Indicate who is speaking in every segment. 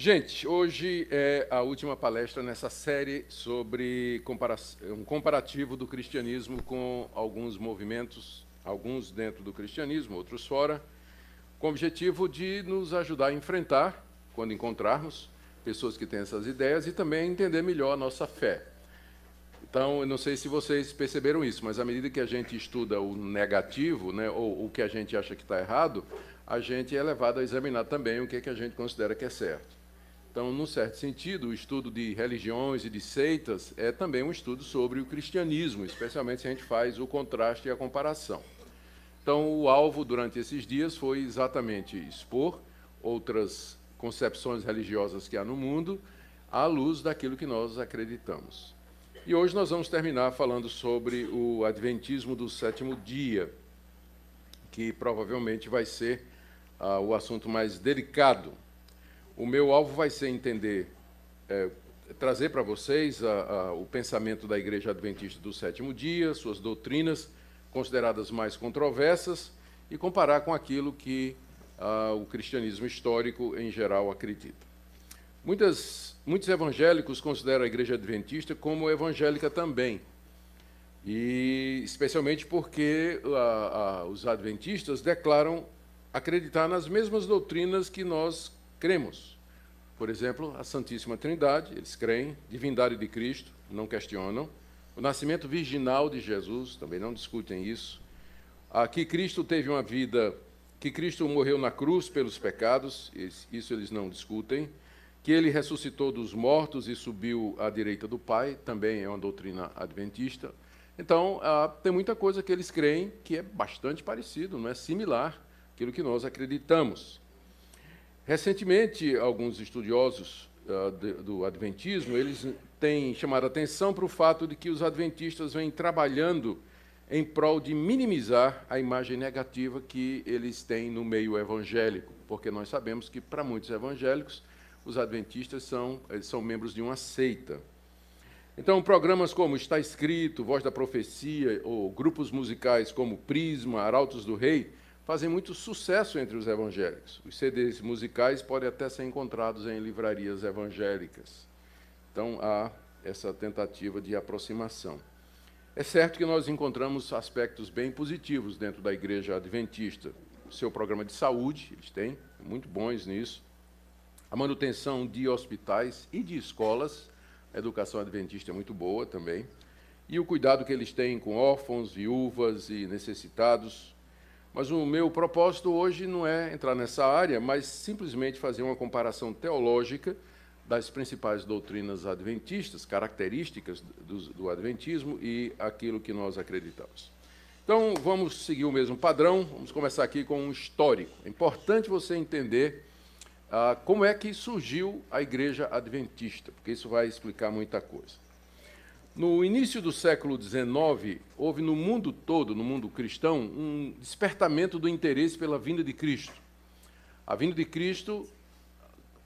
Speaker 1: Gente, hoje é a última palestra nessa série sobre um comparativo do cristianismo com alguns movimentos, alguns dentro do cristianismo, outros fora, com o objetivo de nos ajudar a enfrentar, quando encontrarmos, pessoas que têm essas ideias e também entender melhor a nossa fé. Então, eu não sei se vocês perceberam isso, mas à medida que a gente estuda o negativo, né, ou o que a gente acha que está errado, a gente é levado a examinar também o que, é que a gente considera que é certo. Então, num certo sentido, o estudo de religiões e de seitas é também um estudo sobre o cristianismo, especialmente se a gente faz o contraste e a comparação. Então, o alvo durante esses dias foi exatamente expor outras concepções religiosas que há no mundo à luz daquilo que nós acreditamos. E hoje nós vamos terminar falando sobre o Adventismo do sétimo dia, que provavelmente vai ser uh, o assunto mais delicado o meu alvo vai ser entender, é, trazer para vocês a, a, o pensamento da Igreja Adventista do Sétimo Dia, suas doutrinas consideradas mais controversas e comparar com aquilo que a, o cristianismo histórico em geral acredita. Muitas, muitos evangélicos consideram a Igreja Adventista como evangélica também, e especialmente porque os adventistas declaram acreditar nas mesmas doutrinas que nós cremos. Por exemplo, a Santíssima Trindade, eles creem, divindade de Cristo, não questionam. O nascimento virginal de Jesus, também não discutem isso. Aqui Cristo teve uma vida, que Cristo morreu na cruz pelos pecados, isso eles não discutem. Que ele ressuscitou dos mortos e subiu à direita do Pai, também é uma doutrina adventista. Então, ah, tem muita coisa que eles creem que é bastante parecido, não é similar àquilo que nós acreditamos. Recentemente, alguns estudiosos uh, de, do Adventismo eles têm chamado atenção para o fato de que os adventistas vêm trabalhando em prol de minimizar a imagem negativa que eles têm no meio evangélico, porque nós sabemos que para muitos evangélicos os adventistas são, são membros de uma seita. Então, programas como Está Escrito, Voz da Profecia, ou grupos musicais como Prisma, Arautos do Rei, fazem muito sucesso entre os evangélicos. Os CDs musicais podem até ser encontrados em livrarias evangélicas. Então há essa tentativa de aproximação. É certo que nós encontramos aspectos bem positivos dentro da igreja adventista. O seu programa de saúde, eles têm, muito bons nisso. A manutenção de hospitais e de escolas, a educação adventista é muito boa também. E o cuidado que eles têm com órfãos, viúvas e necessitados, mas o meu propósito hoje não é entrar nessa área, mas simplesmente fazer uma comparação teológica das principais doutrinas adventistas, características do, do adventismo e aquilo que nós acreditamos. Então, vamos seguir o mesmo padrão, vamos começar aqui com um histórico. É importante você entender ah, como é que surgiu a igreja adventista, porque isso vai explicar muita coisa. No início do século XIX, houve no mundo todo, no mundo cristão, um despertamento do interesse pela vinda de Cristo. A vinda de Cristo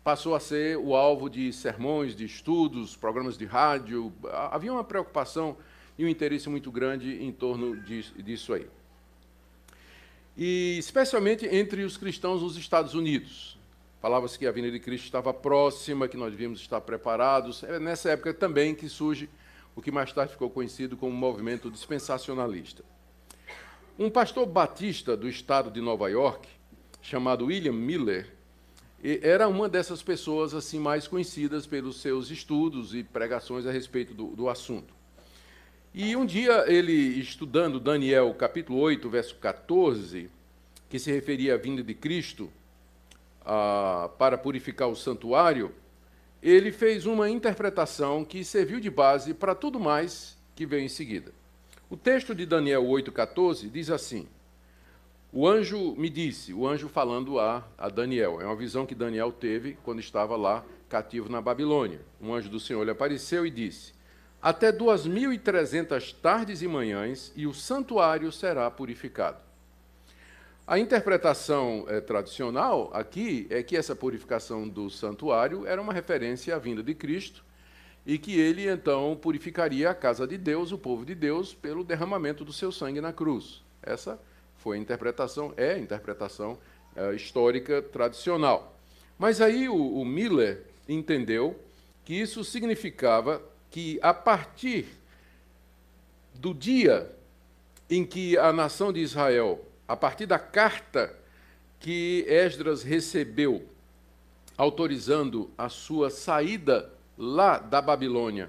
Speaker 1: passou a ser o alvo de sermões, de estudos, programas de rádio. Havia uma preocupação e um interesse muito grande em torno disso aí. E especialmente entre os cristãos nos Estados Unidos. Falava-se que a vinda de Cristo estava próxima, que nós devíamos estar preparados. É nessa época também que surge o que mais tarde ficou conhecido como movimento dispensacionalista. Um pastor batista do estado de Nova York, chamado William Miller, era uma dessas pessoas assim mais conhecidas pelos seus estudos e pregações a respeito do, do assunto. E um dia ele, estudando Daniel capítulo 8, verso 14, que se referia à vinda de Cristo ah, para purificar o santuário, ele fez uma interpretação que serviu de base para tudo mais que veio em seguida. O texto de Daniel 8,14 diz assim: O anjo me disse, o anjo falando a, a Daniel, é uma visão que Daniel teve quando estava lá cativo na Babilônia. Um anjo do Senhor lhe apareceu e disse: Até duas mil e trezentas tardes e manhãs, e o santuário será purificado. A interpretação é, tradicional aqui é que essa purificação do santuário era uma referência à vinda de Cristo e que ele então purificaria a casa de Deus, o povo de Deus, pelo derramamento do seu sangue na cruz. Essa foi a interpretação, é a interpretação é, histórica tradicional. Mas aí o, o Miller entendeu que isso significava que a partir do dia em que a nação de Israel, a partir da carta que Esdras recebeu, autorizando a sua saída lá da Babilônia,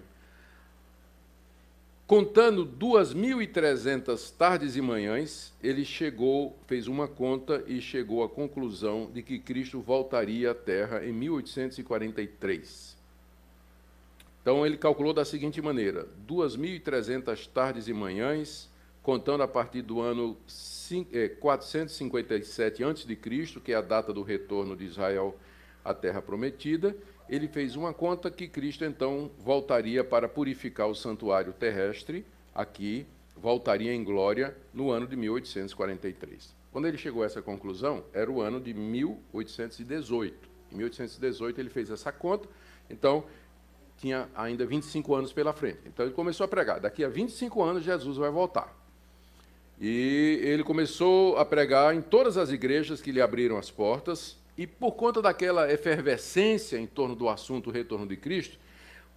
Speaker 1: contando 2.300 tardes e manhãs, ele chegou, fez uma conta e chegou à conclusão de que Cristo voltaria à Terra em 1843. Então ele calculou da seguinte maneira: 2.300 tardes e manhãs, contando a partir do ano 457 a.C., que é a data do retorno de Israel à Terra Prometida, ele fez uma conta que Cristo então voltaria para purificar o santuário terrestre aqui, voltaria em glória no ano de 1843. Quando ele chegou a essa conclusão, era o ano de 1818. Em 1818 ele fez essa conta, então tinha ainda 25 anos pela frente. Então ele começou a pregar: daqui a 25 anos Jesus vai voltar. E ele começou a pregar em todas as igrejas que lhe abriram as portas, e por conta daquela efervescência em torno do assunto retorno de Cristo,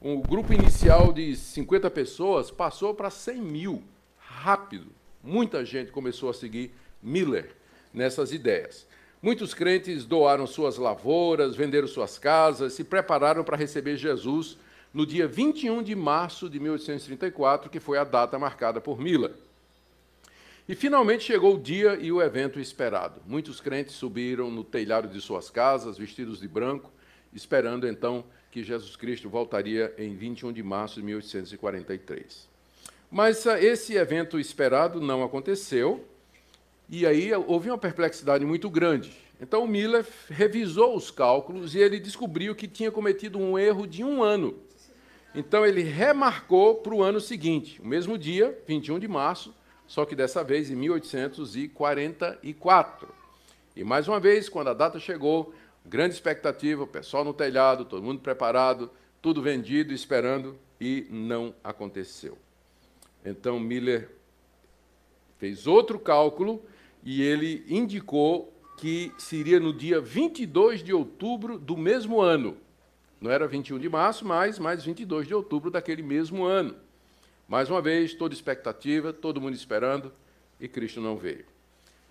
Speaker 1: um grupo inicial de 50 pessoas passou para 100 mil, rápido. Muita gente começou a seguir Miller nessas ideias. Muitos crentes doaram suas lavouras, venderam suas casas, se prepararam para receber Jesus no dia 21 de março de 1834, que foi a data marcada por Miller. E finalmente chegou o dia e o evento esperado. Muitos crentes subiram no telhado de suas casas, vestidos de branco, esperando então que Jesus Cristo voltaria em 21 de março de 1843. Mas ah, esse evento esperado não aconteceu, e aí houve uma perplexidade muito grande. Então o Miller revisou os cálculos e ele descobriu que tinha cometido um erro de um ano. Então ele remarcou para o ano seguinte, o mesmo dia, 21 de março, só que dessa vez em 1844. E mais uma vez, quando a data chegou, grande expectativa, o pessoal no telhado, todo mundo preparado, tudo vendido, esperando, e não aconteceu. Então Miller fez outro cálculo e ele indicou que seria no dia 22 de outubro do mesmo ano. Não era 21 de março, mas mais 22 de outubro daquele mesmo ano. Mais uma vez, toda expectativa, todo mundo esperando, e Cristo não veio.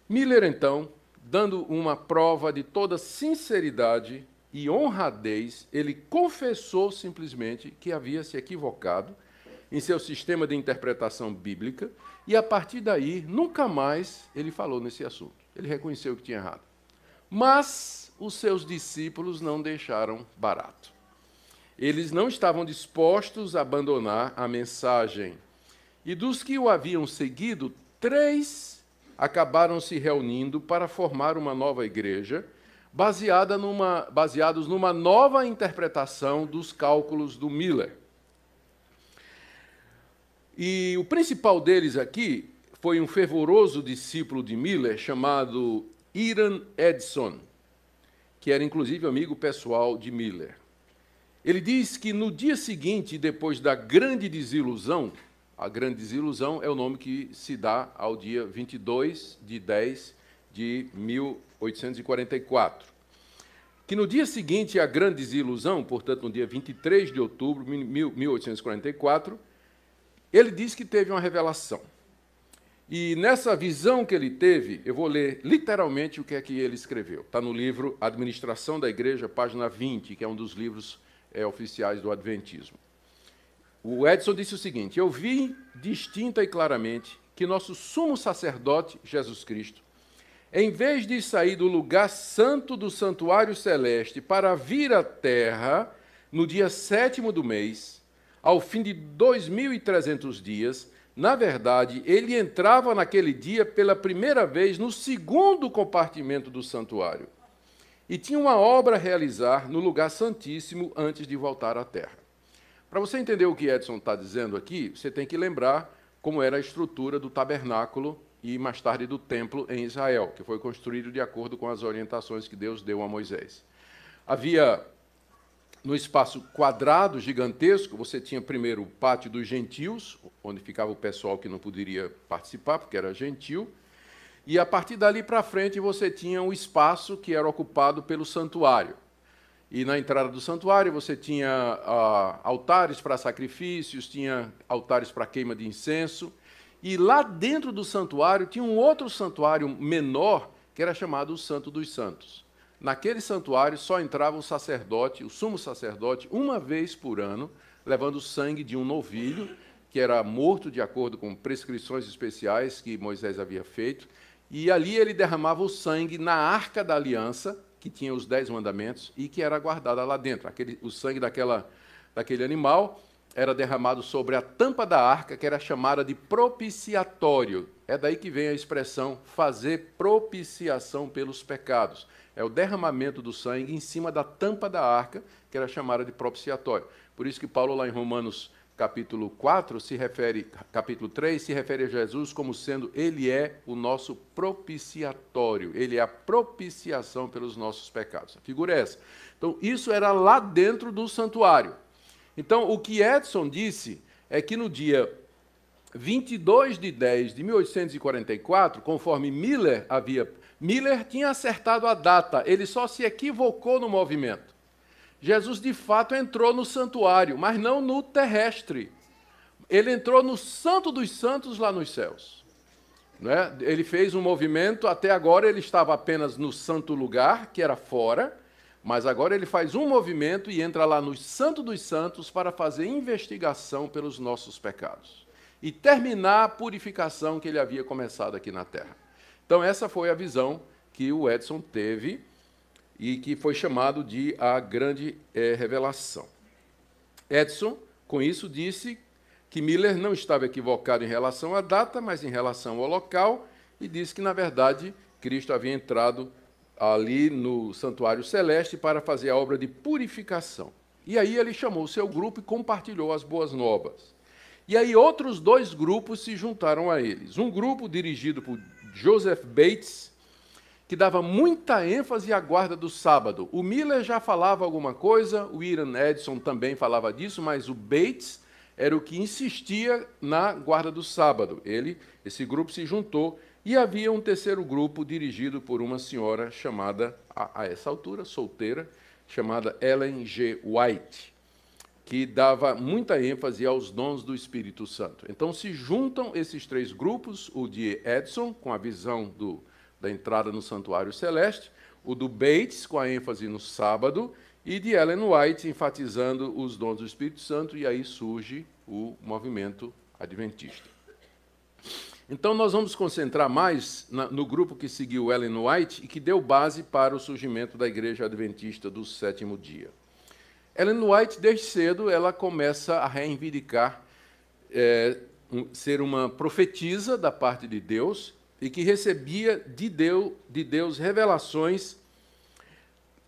Speaker 1: Miller, então, dando uma prova de toda sinceridade e honradez, ele confessou simplesmente que havia se equivocado em seu sistema de interpretação bíblica, e a partir daí, nunca mais ele falou nesse assunto. Ele reconheceu que tinha errado. Mas os seus discípulos não deixaram barato eles não estavam dispostos a abandonar a mensagem. E dos que o haviam seguido, três acabaram se reunindo para formar uma nova igreja, baseada numa, baseados numa nova interpretação dos cálculos do Miller. E o principal deles aqui foi um fervoroso discípulo de Miller chamado Iran Edson, que era inclusive amigo pessoal de Miller. Ele diz que no dia seguinte, depois da grande desilusão, a grande desilusão é o nome que se dá ao dia 22 de 10 de 1844. Que no dia seguinte à grande desilusão, portanto, no dia 23 de outubro de 1844, ele diz que teve uma revelação. E nessa visão que ele teve, eu vou ler literalmente o que é que ele escreveu. Está no livro Administração da Igreja, página 20, que é um dos livros é, oficiais do Adventismo. O Edson disse o seguinte: Eu vi distinta e claramente que nosso sumo sacerdote, Jesus Cristo, em vez de sair do lugar santo do santuário celeste para vir à terra no dia sétimo do mês, ao fim de 2.300 dias, na verdade, ele entrava naquele dia pela primeira vez no segundo compartimento do santuário e tinha uma obra a realizar no lugar santíssimo antes de voltar à terra. Para você entender o que Edson está dizendo aqui, você tem que lembrar como era a estrutura do tabernáculo e mais tarde do templo em Israel, que foi construído de acordo com as orientações que Deus deu a Moisés. Havia no espaço quadrado gigantesco, você tinha primeiro o pátio dos gentios, onde ficava o pessoal que não poderia participar, porque era gentil, e a partir dali para frente você tinha um espaço que era ocupado pelo santuário. E na entrada do santuário você tinha ah, altares para sacrifícios, tinha altares para queima de incenso. E lá dentro do santuário tinha um outro santuário menor, que era chamado o Santo dos Santos. Naquele santuário só entrava o sacerdote, o sumo sacerdote, uma vez por ano, levando o sangue de um novilho, que era morto de acordo com prescrições especiais que Moisés havia feito. E ali ele derramava o sangue na arca da aliança, que tinha os dez mandamentos, e que era guardada lá dentro. Aquele, o sangue daquela, daquele animal era derramado sobre a tampa da arca, que era chamada de propiciatório. É daí que vem a expressão fazer propiciação pelos pecados. É o derramamento do sangue em cima da tampa da arca, que era chamada de propiciatório. Por isso que Paulo, lá em Romanos capítulo 4 se refere, capítulo 3 se refere a Jesus como sendo ele é o nosso propiciatório, ele é a propiciação pelos nossos pecados. A figura é essa. Então, isso era lá dentro do santuário. Então, o que Edson disse é que no dia 22 de 10 de 1844, conforme Miller havia Miller tinha acertado a data, ele só se equivocou no movimento. Jesus de fato entrou no santuário, mas não no terrestre. Ele entrou no Santo dos Santos lá nos céus. Né? Ele fez um movimento, até agora ele estava apenas no santo lugar, que era fora, mas agora ele faz um movimento e entra lá no Santo dos Santos para fazer investigação pelos nossos pecados e terminar a purificação que ele havia começado aqui na terra. Então, essa foi a visão que o Edson teve e que foi chamado de a grande é, revelação. Edson, com isso, disse que Miller não estava equivocado em relação à data, mas em relação ao local, e disse que, na verdade, Cristo havia entrado ali no santuário celeste para fazer a obra de purificação. E aí ele chamou o seu grupo e compartilhou as boas novas. E aí outros dois grupos se juntaram a eles. Um grupo dirigido por Joseph Bates, que dava muita ênfase à guarda do sábado. O Miller já falava alguma coisa, o Ian Edson também falava disso, mas o Bates era o que insistia na guarda do sábado. Ele, esse grupo se juntou e havia um terceiro grupo dirigido por uma senhora chamada a, a essa altura solteira, chamada Ellen G. White, que dava muita ênfase aos dons do Espírito Santo. Então se juntam esses três grupos, o de Edson com a visão do da entrada no santuário celeste, o do Bates, com a ênfase no sábado, e de Ellen White, enfatizando os dons do Espírito Santo, e aí surge o movimento adventista. Então, nós vamos concentrar mais na, no grupo que seguiu Ellen White e que deu base para o surgimento da Igreja Adventista do sétimo dia. Ellen White, desde cedo, ela começa a reivindicar é, um, ser uma profetisa da parte de Deus e que recebia de Deus, de Deus revelações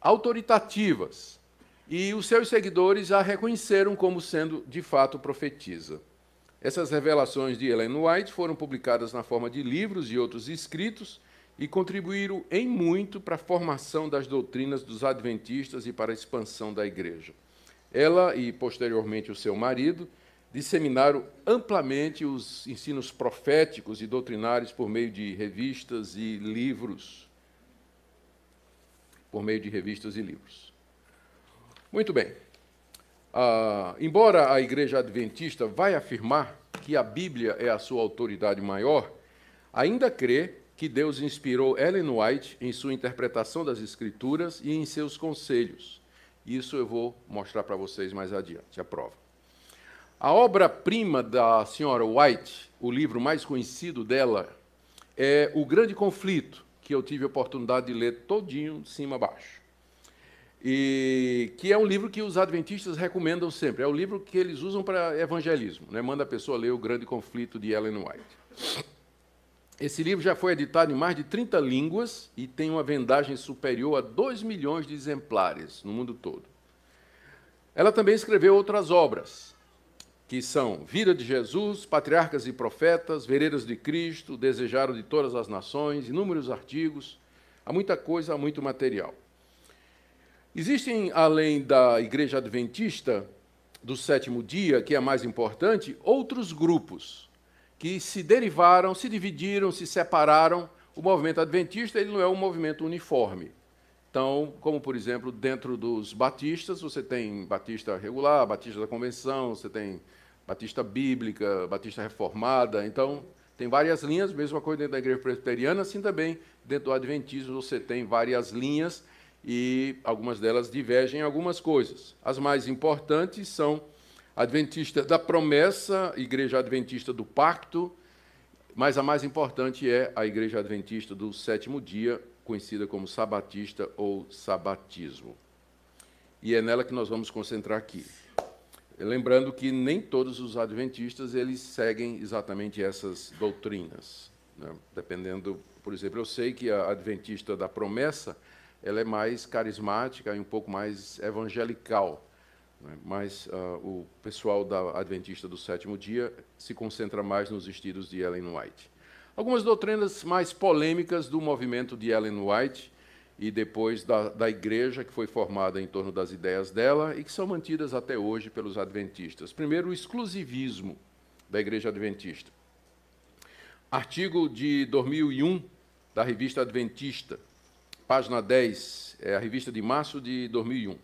Speaker 1: autoritativas. E os seus seguidores a reconheceram como sendo de fato profetisa. Essas revelações de Ellen White foram publicadas na forma de livros e outros escritos e contribuíram em muito para a formação das doutrinas dos adventistas e para a expansão da igreja. Ela e posteriormente o seu marido disseminaram amplamente os ensinos proféticos e doutrinários por meio de revistas e livros. Por meio de revistas e livros. Muito bem. Ah, embora a Igreja Adventista vai afirmar que a Bíblia é a sua autoridade maior, ainda crê que Deus inspirou Ellen White em sua interpretação das Escrituras e em seus conselhos. Isso eu vou mostrar para vocês mais adiante, a prova. A obra-prima da senhora White, o livro mais conhecido dela, é O Grande Conflito, que eu tive a oportunidade de ler todinho, de cima a baixo. E que é um livro que os adventistas recomendam sempre. É o livro que eles usam para evangelismo. Né? Manda a pessoa ler O Grande Conflito de Ellen White. Esse livro já foi editado em mais de 30 línguas e tem uma vendagem superior a 2 milhões de exemplares no mundo todo. Ela também escreveu outras obras, que são Vida de Jesus, Patriarcas e Profetas, Veredas de Cristo, Desejaram de Todas as Nações, inúmeros artigos, há muita coisa, há muito material. Existem, além da Igreja Adventista do sétimo dia, que é a mais importante, outros grupos que se derivaram, se dividiram, se separaram. O movimento adventista ele não é um movimento uniforme. Então, como por exemplo, dentro dos batistas, você tem batista regular, batista da convenção, você tem batista bíblica, batista reformada. Então, tem várias linhas, mesma coisa dentro da igreja presbiteriana, assim também dentro do adventismo você tem várias linhas e algumas delas divergem em algumas coisas. As mais importantes são Adventista da Promessa, Igreja Adventista do Pacto, mas a mais importante é a Igreja Adventista do Sétimo Dia, conhecida como Sabatista ou Sabatismo. E é nela que nós vamos concentrar aqui. Lembrando que nem todos os adventistas eles seguem exatamente essas doutrinas. Né? Dependendo, por exemplo, eu sei que a adventista da promessa ela é mais carismática e um pouco mais evangelical. Né? Mas uh, o pessoal da Adventista do Sétimo Dia se concentra mais nos estilos de Ellen White. Algumas doutrinas mais polêmicas do movimento de Ellen White e depois da, da igreja que foi formada em torno das ideias dela e que são mantidas até hoje pelos adventistas. Primeiro, o exclusivismo da igreja adventista. Artigo de 2001 da revista Adventista, página 10, é a revista de março de 2001.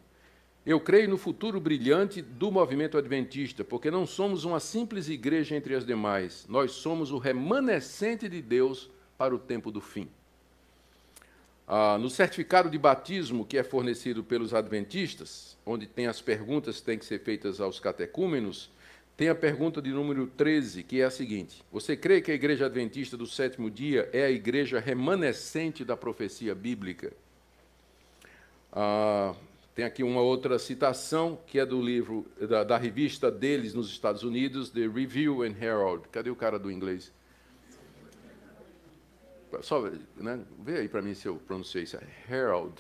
Speaker 1: Eu creio no futuro brilhante do movimento adventista, porque não somos uma simples igreja entre as demais, nós somos o remanescente de Deus para o tempo do fim. Ah, no certificado de batismo que é fornecido pelos adventistas, onde tem as perguntas que têm que ser feitas aos catecúmenos, tem a pergunta de número 13, que é a seguinte: Você crê que a igreja adventista do sétimo dia é a igreja remanescente da profecia bíblica? Ah, tem aqui uma outra citação, que é do livro, da, da, revista deles nos Estados Unidos, The Review and Herald. Cadê o cara do inglês? Só, né? Vê aí para mim se eu pronunciei isso. Herald.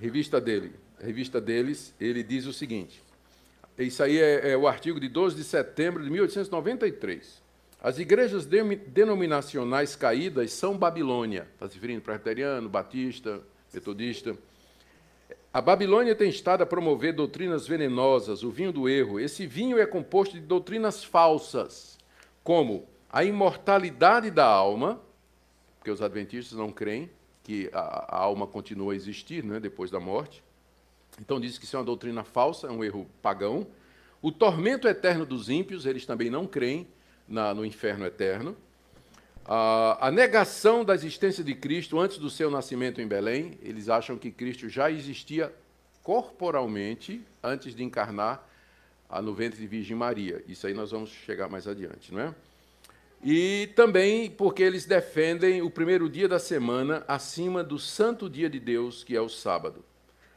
Speaker 1: Revista dele. Revista deles, ele diz o seguinte. Isso aí é, é o artigo de 12 de setembro de 1893. As igrejas denominacionais caídas são Babilônia. Está se referindo presbiteriano, batista, metodista a Babilônia tem estado a promover doutrinas venenosas, o vinho do erro. Esse vinho é composto de doutrinas falsas, como a imortalidade da alma, porque os adventistas não creem que a, a alma continua a existir né, depois da morte. Então diz que isso é uma doutrina falsa, é um erro pagão. O tormento eterno dos ímpios, eles também não creem na, no inferno eterno a negação da existência de Cristo antes do seu nascimento em Belém. Eles acham que Cristo já existia corporalmente antes de encarnar no ventre de Virgem Maria. Isso aí nós vamos chegar mais adiante, não é? E também porque eles defendem o primeiro dia da semana acima do santo dia de Deus, que é o sábado.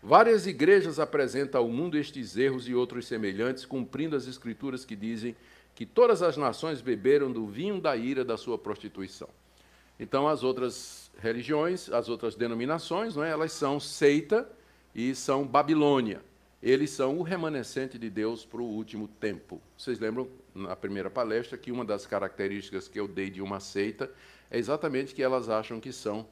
Speaker 1: Várias igrejas apresentam ao mundo estes erros e outros semelhantes, cumprindo as escrituras que dizem que todas as nações beberam do vinho da ira da sua prostituição. Então, as outras religiões, as outras denominações, não é? elas são seita e são Babilônia. Eles são o remanescente de Deus para o último tempo. Vocês lembram, na primeira palestra, que uma das características que eu dei de uma seita é exatamente que elas acham que são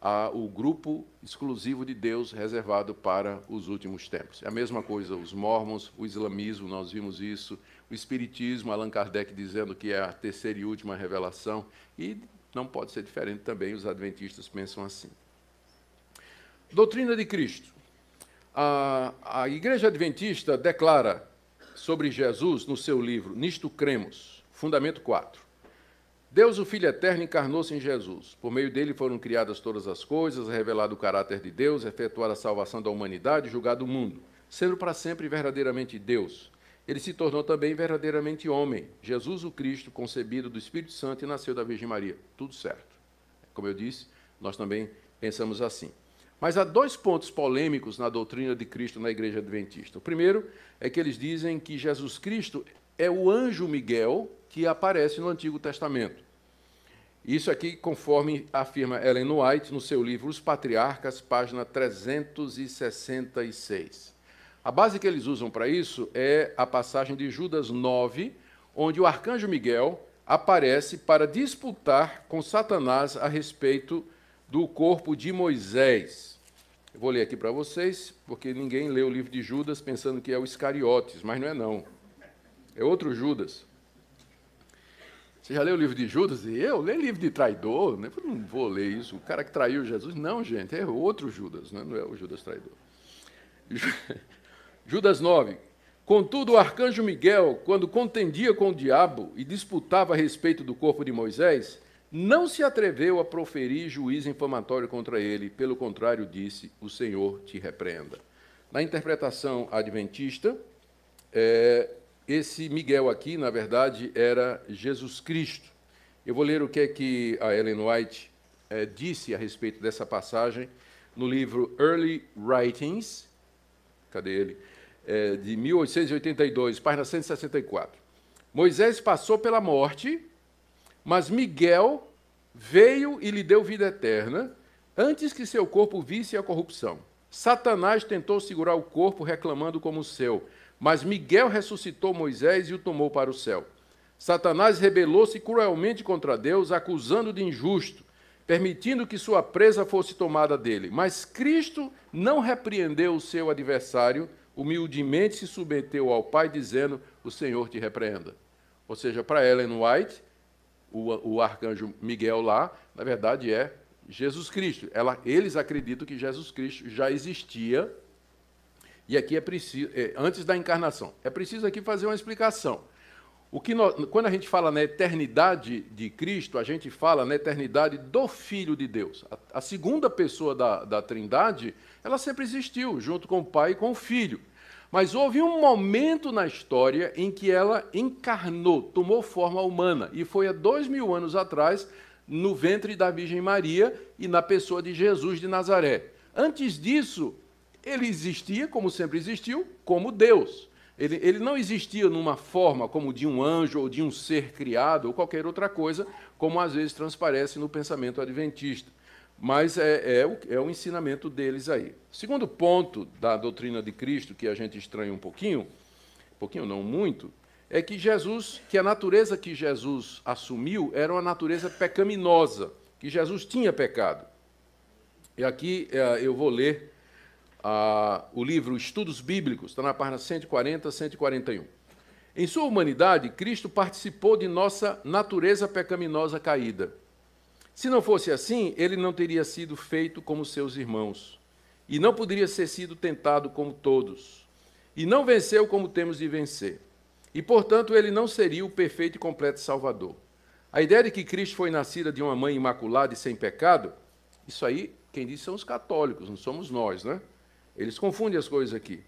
Speaker 1: a, o grupo exclusivo de Deus reservado para os últimos tempos. É a mesma coisa os mormons, o islamismo, nós vimos isso, o espiritismo, Allan Kardec dizendo que é a terceira e última revelação, e não pode ser diferente também, os adventistas pensam assim. Doutrina de Cristo. A, a Igreja Adventista declara sobre Jesus no seu livro Nisto Cremos, Fundamento 4. Deus, o Filho Eterno, encarnou-se em Jesus. Por meio dele foram criadas todas as coisas, revelado o caráter de Deus, efetuada a salvação da humanidade, julgado o mundo, sendo para sempre verdadeiramente Deus. Ele se tornou também verdadeiramente homem, Jesus o Cristo, concebido do Espírito Santo e nasceu da Virgem Maria. Tudo certo. Como eu disse, nós também pensamos assim. Mas há dois pontos polêmicos na doutrina de Cristo na Igreja Adventista. O primeiro é que eles dizem que Jesus Cristo é o anjo Miguel que aparece no Antigo Testamento. Isso aqui, conforme afirma Ellen White no seu livro Os Patriarcas, página 366. A base que eles usam para isso é a passagem de Judas 9, onde o arcanjo Miguel aparece para disputar com Satanás a respeito do corpo de Moisés. Eu vou ler aqui para vocês, porque ninguém lê o livro de Judas pensando que é o Iscariotes, mas não é não. É outro Judas. Você já leu o livro de Judas? E eu leio livro de traidor, né? eu não vou ler isso. O cara que traiu Jesus, não, gente, é outro Judas, né? não é o Judas traidor. Judas 9. Contudo, o arcanjo Miguel, quando contendia com o diabo e disputava a respeito do corpo de Moisés, não se atreveu a proferir juízo infamatório contra ele, pelo contrário, disse: O Senhor te repreenda. Na interpretação adventista, é, esse Miguel aqui, na verdade, era Jesus Cristo. Eu vou ler o que é que a Ellen White é, disse a respeito dessa passagem no livro Early Writings, cadê ele? É, de 1882, página 164. Moisés passou pela morte, mas Miguel veio e lhe deu vida eterna, antes que seu corpo visse a corrupção. Satanás tentou segurar o corpo, reclamando como seu, mas Miguel ressuscitou Moisés e o tomou para o céu. Satanás rebelou-se cruelmente contra Deus, acusando de injusto, permitindo que sua presa fosse tomada dele. Mas Cristo não repreendeu o seu adversário, humildemente se submeteu ao Pai, dizendo: O Senhor te repreenda. Ou seja, para Ellen White, o, o arcanjo Miguel lá, na verdade é Jesus Cristo. Ela, eles acreditam que Jesus Cristo já existia e aqui é preciso, é, antes da encarnação, é preciso aqui fazer uma explicação. O que nós, quando a gente fala na eternidade de Cristo, a gente fala na eternidade do Filho de Deus. A, a segunda pessoa da, da Trindade, ela sempre existiu, junto com o Pai e com o Filho. Mas houve um momento na história em que ela encarnou, tomou forma humana, e foi há dois mil anos atrás, no ventre da Virgem Maria e na pessoa de Jesus de Nazaré. Antes disso, ele existia, como sempre existiu, como Deus. Ele, ele não existia numa forma como de um anjo ou de um ser criado ou qualquer outra coisa, como às vezes transparece no pensamento adventista. Mas é, é, o, é o ensinamento deles aí. Segundo ponto da doutrina de Cristo, que a gente estranha um pouquinho, um pouquinho não muito, é que Jesus, que a natureza que Jesus assumiu era uma natureza pecaminosa, que Jesus tinha pecado. E aqui é, eu vou ler o livro Estudos Bíblicos, está na página 140, 141. Em sua humanidade, Cristo participou de nossa natureza pecaminosa caída. Se não fosse assim, ele não teria sido feito como seus irmãos, e não poderia ser sido tentado como todos, e não venceu como temos de vencer. E, portanto, ele não seria o perfeito e completo Salvador. A ideia de que Cristo foi nascida de uma mãe imaculada e sem pecado, isso aí, quem disse são os católicos, não somos nós, né? Eles confundem as coisas aqui.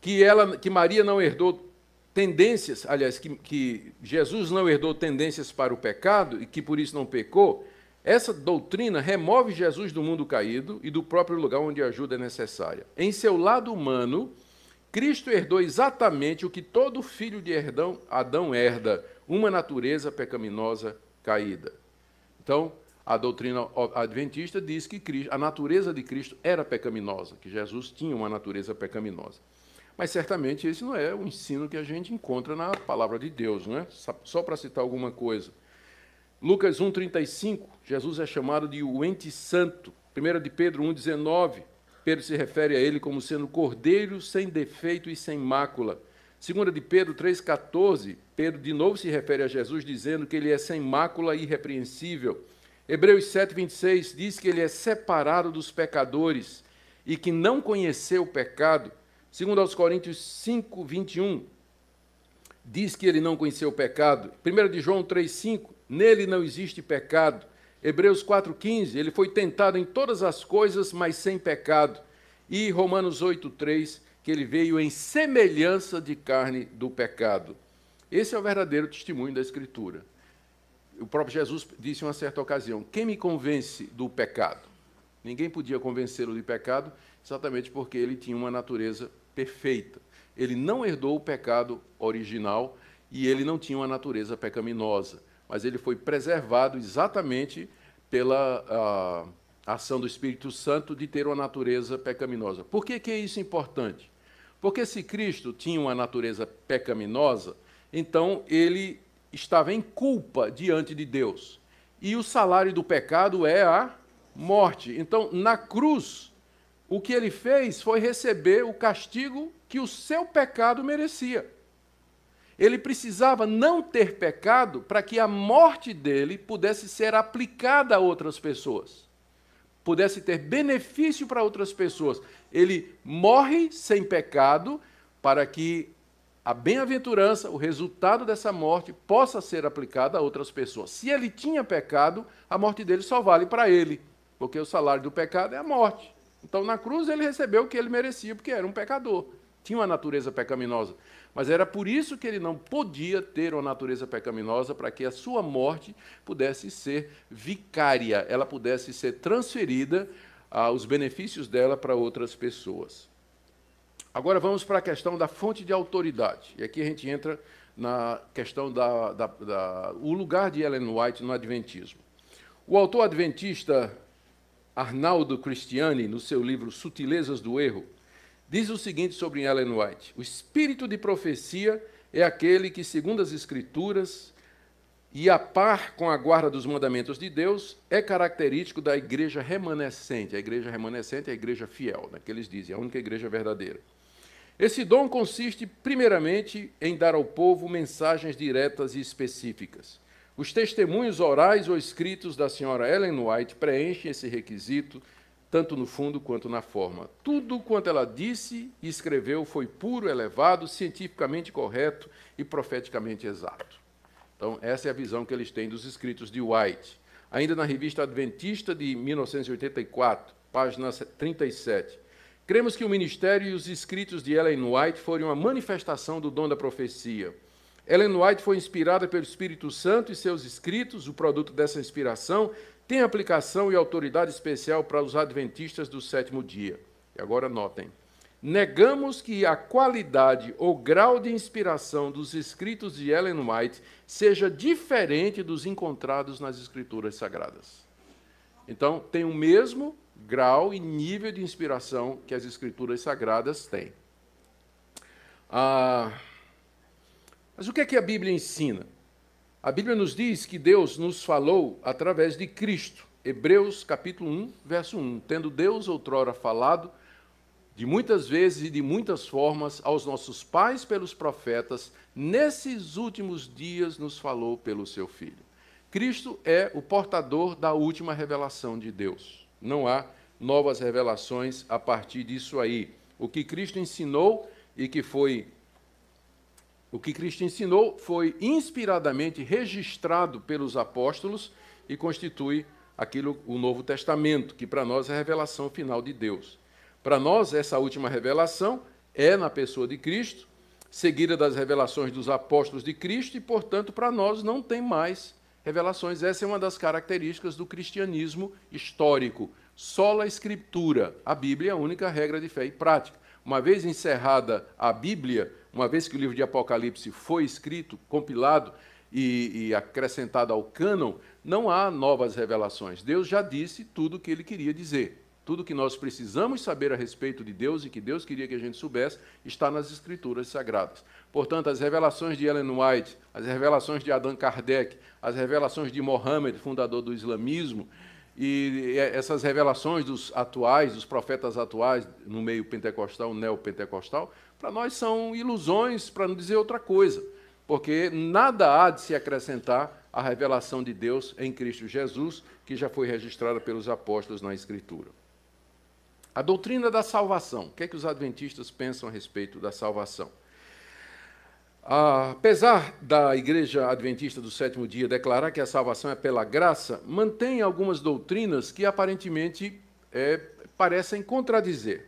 Speaker 1: Que, ela, que Maria não herdou tendências, aliás, que, que Jesus não herdou tendências para o pecado e que por isso não pecou, essa doutrina remove Jesus do mundo caído e do próprio lugar onde a ajuda é necessária. Em seu lado humano, Cristo herdou exatamente o que todo filho de Adão, Adão herda, uma natureza pecaminosa caída. Então, a doutrina adventista diz que a natureza de Cristo era pecaminosa, que Jesus tinha uma natureza pecaminosa. Mas certamente esse não é o ensino que a gente encontra na palavra de Deus, não é? Só para citar alguma coisa. Lucas 1:35, Jesus é chamado de o ente santo. 1 de Pedro 1:19, Pedro se refere a ele como sendo cordeiro sem defeito e sem mácula. 2 de Pedro 3:14, Pedro de novo se refere a Jesus dizendo que ele é sem mácula e irrepreensível. Hebreus 7, 26 diz que ele é separado dos pecadores e que não conheceu o pecado. Segundo aos Coríntios 5, 21, diz que ele não conheceu o pecado. 1 de João 3, 5, nele não existe pecado. Hebreus 4,15, ele foi tentado em todas as coisas, mas sem pecado. E Romanos 8, 3, que ele veio em semelhança de carne do pecado. Esse é o verdadeiro testemunho da Escritura o próprio Jesus disse em uma certa ocasião: Quem me convence do pecado? Ninguém podia convencê-lo de pecado, exatamente porque ele tinha uma natureza perfeita. Ele não herdou o pecado original e ele não tinha uma natureza pecaminosa, mas ele foi preservado exatamente pela ação do Espírito Santo de ter uma natureza pecaminosa. Por que, que é isso importante? Porque se Cristo tinha uma natureza pecaminosa, então ele estava em culpa diante de Deus. E o salário do pecado é a morte. Então, na cruz, o que ele fez foi receber o castigo que o seu pecado merecia. ele precisava não ter pecado para que a morte dele pudesse ser aplicada a outras pessoas, pudesse ter benefício para outras pessoas. Ele morre sem pecado para que a bem-aventurança, o resultado dessa morte, possa ser aplicada a outras pessoas. Se ele tinha pecado, a morte dele só vale para ele, porque o salário do pecado é a morte. Então, na cruz, ele recebeu o que ele merecia, porque era um pecador, tinha uma natureza pecaminosa. Mas era por isso que ele não podia ter uma natureza pecaminosa, para que a sua morte pudesse ser vicária, ela pudesse ser transferida, ah, os benefícios dela para outras pessoas. Agora vamos para a questão da fonte de autoridade. E aqui a gente entra na questão da, da, da o lugar de Ellen White no Adventismo. O autor adventista Arnaldo Cristiani, no seu livro Sutilezas do Erro, diz o seguinte sobre Ellen White: O espírito de profecia é aquele que, segundo as Escrituras, e a par com a guarda dos mandamentos de Deus, é característico da igreja remanescente. A igreja remanescente é a igreja fiel, né, que eles dizem, a única igreja verdadeira. Esse dom consiste, primeiramente, em dar ao povo mensagens diretas e específicas. Os testemunhos orais ou escritos da senhora Ellen White preenchem esse requisito tanto no fundo quanto na forma. Tudo quanto ela disse e escreveu foi puro, elevado, cientificamente correto e profeticamente exato. Então, essa é a visão que eles têm dos escritos de White. Ainda na revista Adventista de 1984, página 37. Cremos que o ministério e os escritos de Ellen White foram uma manifestação do dom da profecia. Ellen White foi inspirada pelo Espírito Santo e seus escritos, o produto dessa inspiração, tem aplicação e autoridade especial para os adventistas do sétimo dia. E agora notem. Negamos que a qualidade ou grau de inspiração dos escritos de Ellen White seja diferente dos encontrados nas escrituras sagradas. Então, tem o mesmo grau e nível de inspiração que as escrituras sagradas têm. Ah, mas o que é que a Bíblia ensina? A Bíblia nos diz que Deus nos falou através de Cristo. Hebreus capítulo 1, verso 1. Tendo Deus outrora falado de muitas vezes e de muitas formas aos nossos pais pelos profetas, nesses últimos dias nos falou pelo seu Filho. Cristo é o portador da última revelação de Deus. Não há novas revelações a partir disso aí. O que Cristo ensinou e que foi o que Cristo ensinou foi inspiradamente registrado pelos apóstolos e constitui aquilo o Novo Testamento, que para nós é a revelação final de Deus. Para nós essa última revelação é na pessoa de Cristo, seguida das revelações dos apóstolos de Cristo e, portanto, para nós não tem mais revelações. Essa é uma das características do cristianismo histórico. Sola a escritura. A Bíblia é a única regra de fé e prática. Uma vez encerrada a Bíblia, uma vez que o livro de Apocalipse foi escrito, compilado e, e acrescentado ao cânon, não há novas revelações. Deus já disse tudo o que ele queria dizer. Tudo que nós precisamos saber a respeito de Deus e que Deus queria que a gente soubesse está nas Escrituras Sagradas. Portanto, as revelações de Ellen White, as revelações de Allan Kardec, as revelações de Mohammed, fundador do islamismo, e essas revelações dos atuais, dos profetas atuais, no meio pentecostal, neopentecostal, para nós são ilusões, para não dizer outra coisa, porque nada há de se acrescentar à revelação de Deus em Cristo Jesus, que já foi registrada pelos apóstolos na Escritura. A doutrina da salvação. O que é que os adventistas pensam a respeito da salvação? Apesar da Igreja Adventista do Sétimo Dia declarar que a salvação é pela graça, mantém algumas doutrinas que aparentemente é, parecem contradizer.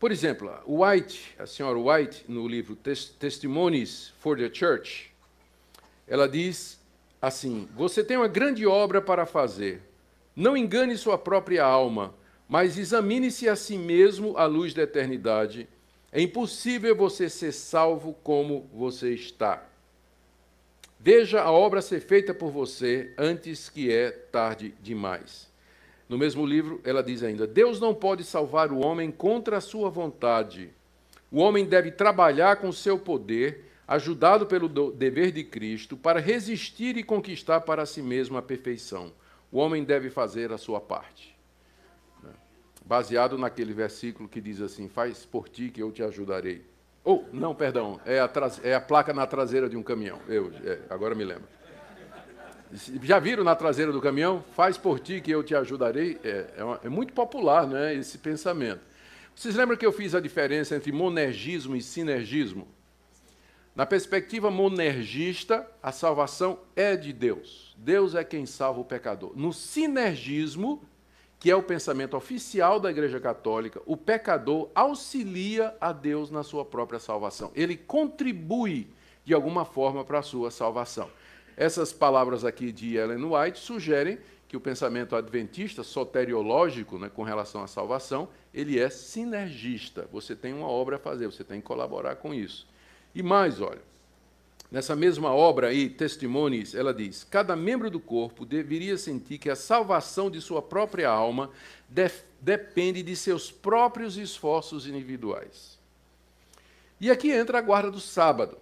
Speaker 1: Por exemplo, White, a senhora White, no livro Testimonies for the Church, ela diz assim: Você tem uma grande obra para fazer. Não engane sua própria alma, mas examine-se a si mesmo à luz da eternidade. É impossível você ser salvo como você está. Veja a obra ser feita por você antes que é tarde demais. No mesmo livro, ela diz ainda: Deus não pode salvar o homem contra a sua vontade. O homem deve trabalhar com seu poder, ajudado pelo dever de Cristo, para resistir e conquistar para si mesmo a perfeição. O homem deve fazer a sua parte. Baseado naquele versículo que diz assim: Faz por ti que eu te ajudarei. Ou, oh, não, perdão, é a, é a, placa na traseira de um caminhão. Eu, é, agora me lembro. Já viram na traseira do caminhão? Faz por ti que eu te ajudarei. É, é, uma, é muito popular né, esse pensamento. Vocês lembram que eu fiz a diferença entre monergismo e sinergismo? Na perspectiva monergista, a salvação é de Deus. Deus é quem salva o pecador. No sinergismo, que é o pensamento oficial da Igreja Católica, o pecador auxilia a Deus na sua própria salvação. Ele contribui de alguma forma para a sua salvação. Essas palavras aqui de Ellen White sugerem que o pensamento adventista, soteriológico, né, com relação à salvação, ele é sinergista. Você tem uma obra a fazer, você tem que colaborar com isso. E mais, olha, nessa mesma obra aí, Testimonies, ela diz: cada membro do corpo deveria sentir que a salvação de sua própria alma de depende de seus próprios esforços individuais. E aqui entra a guarda do sábado.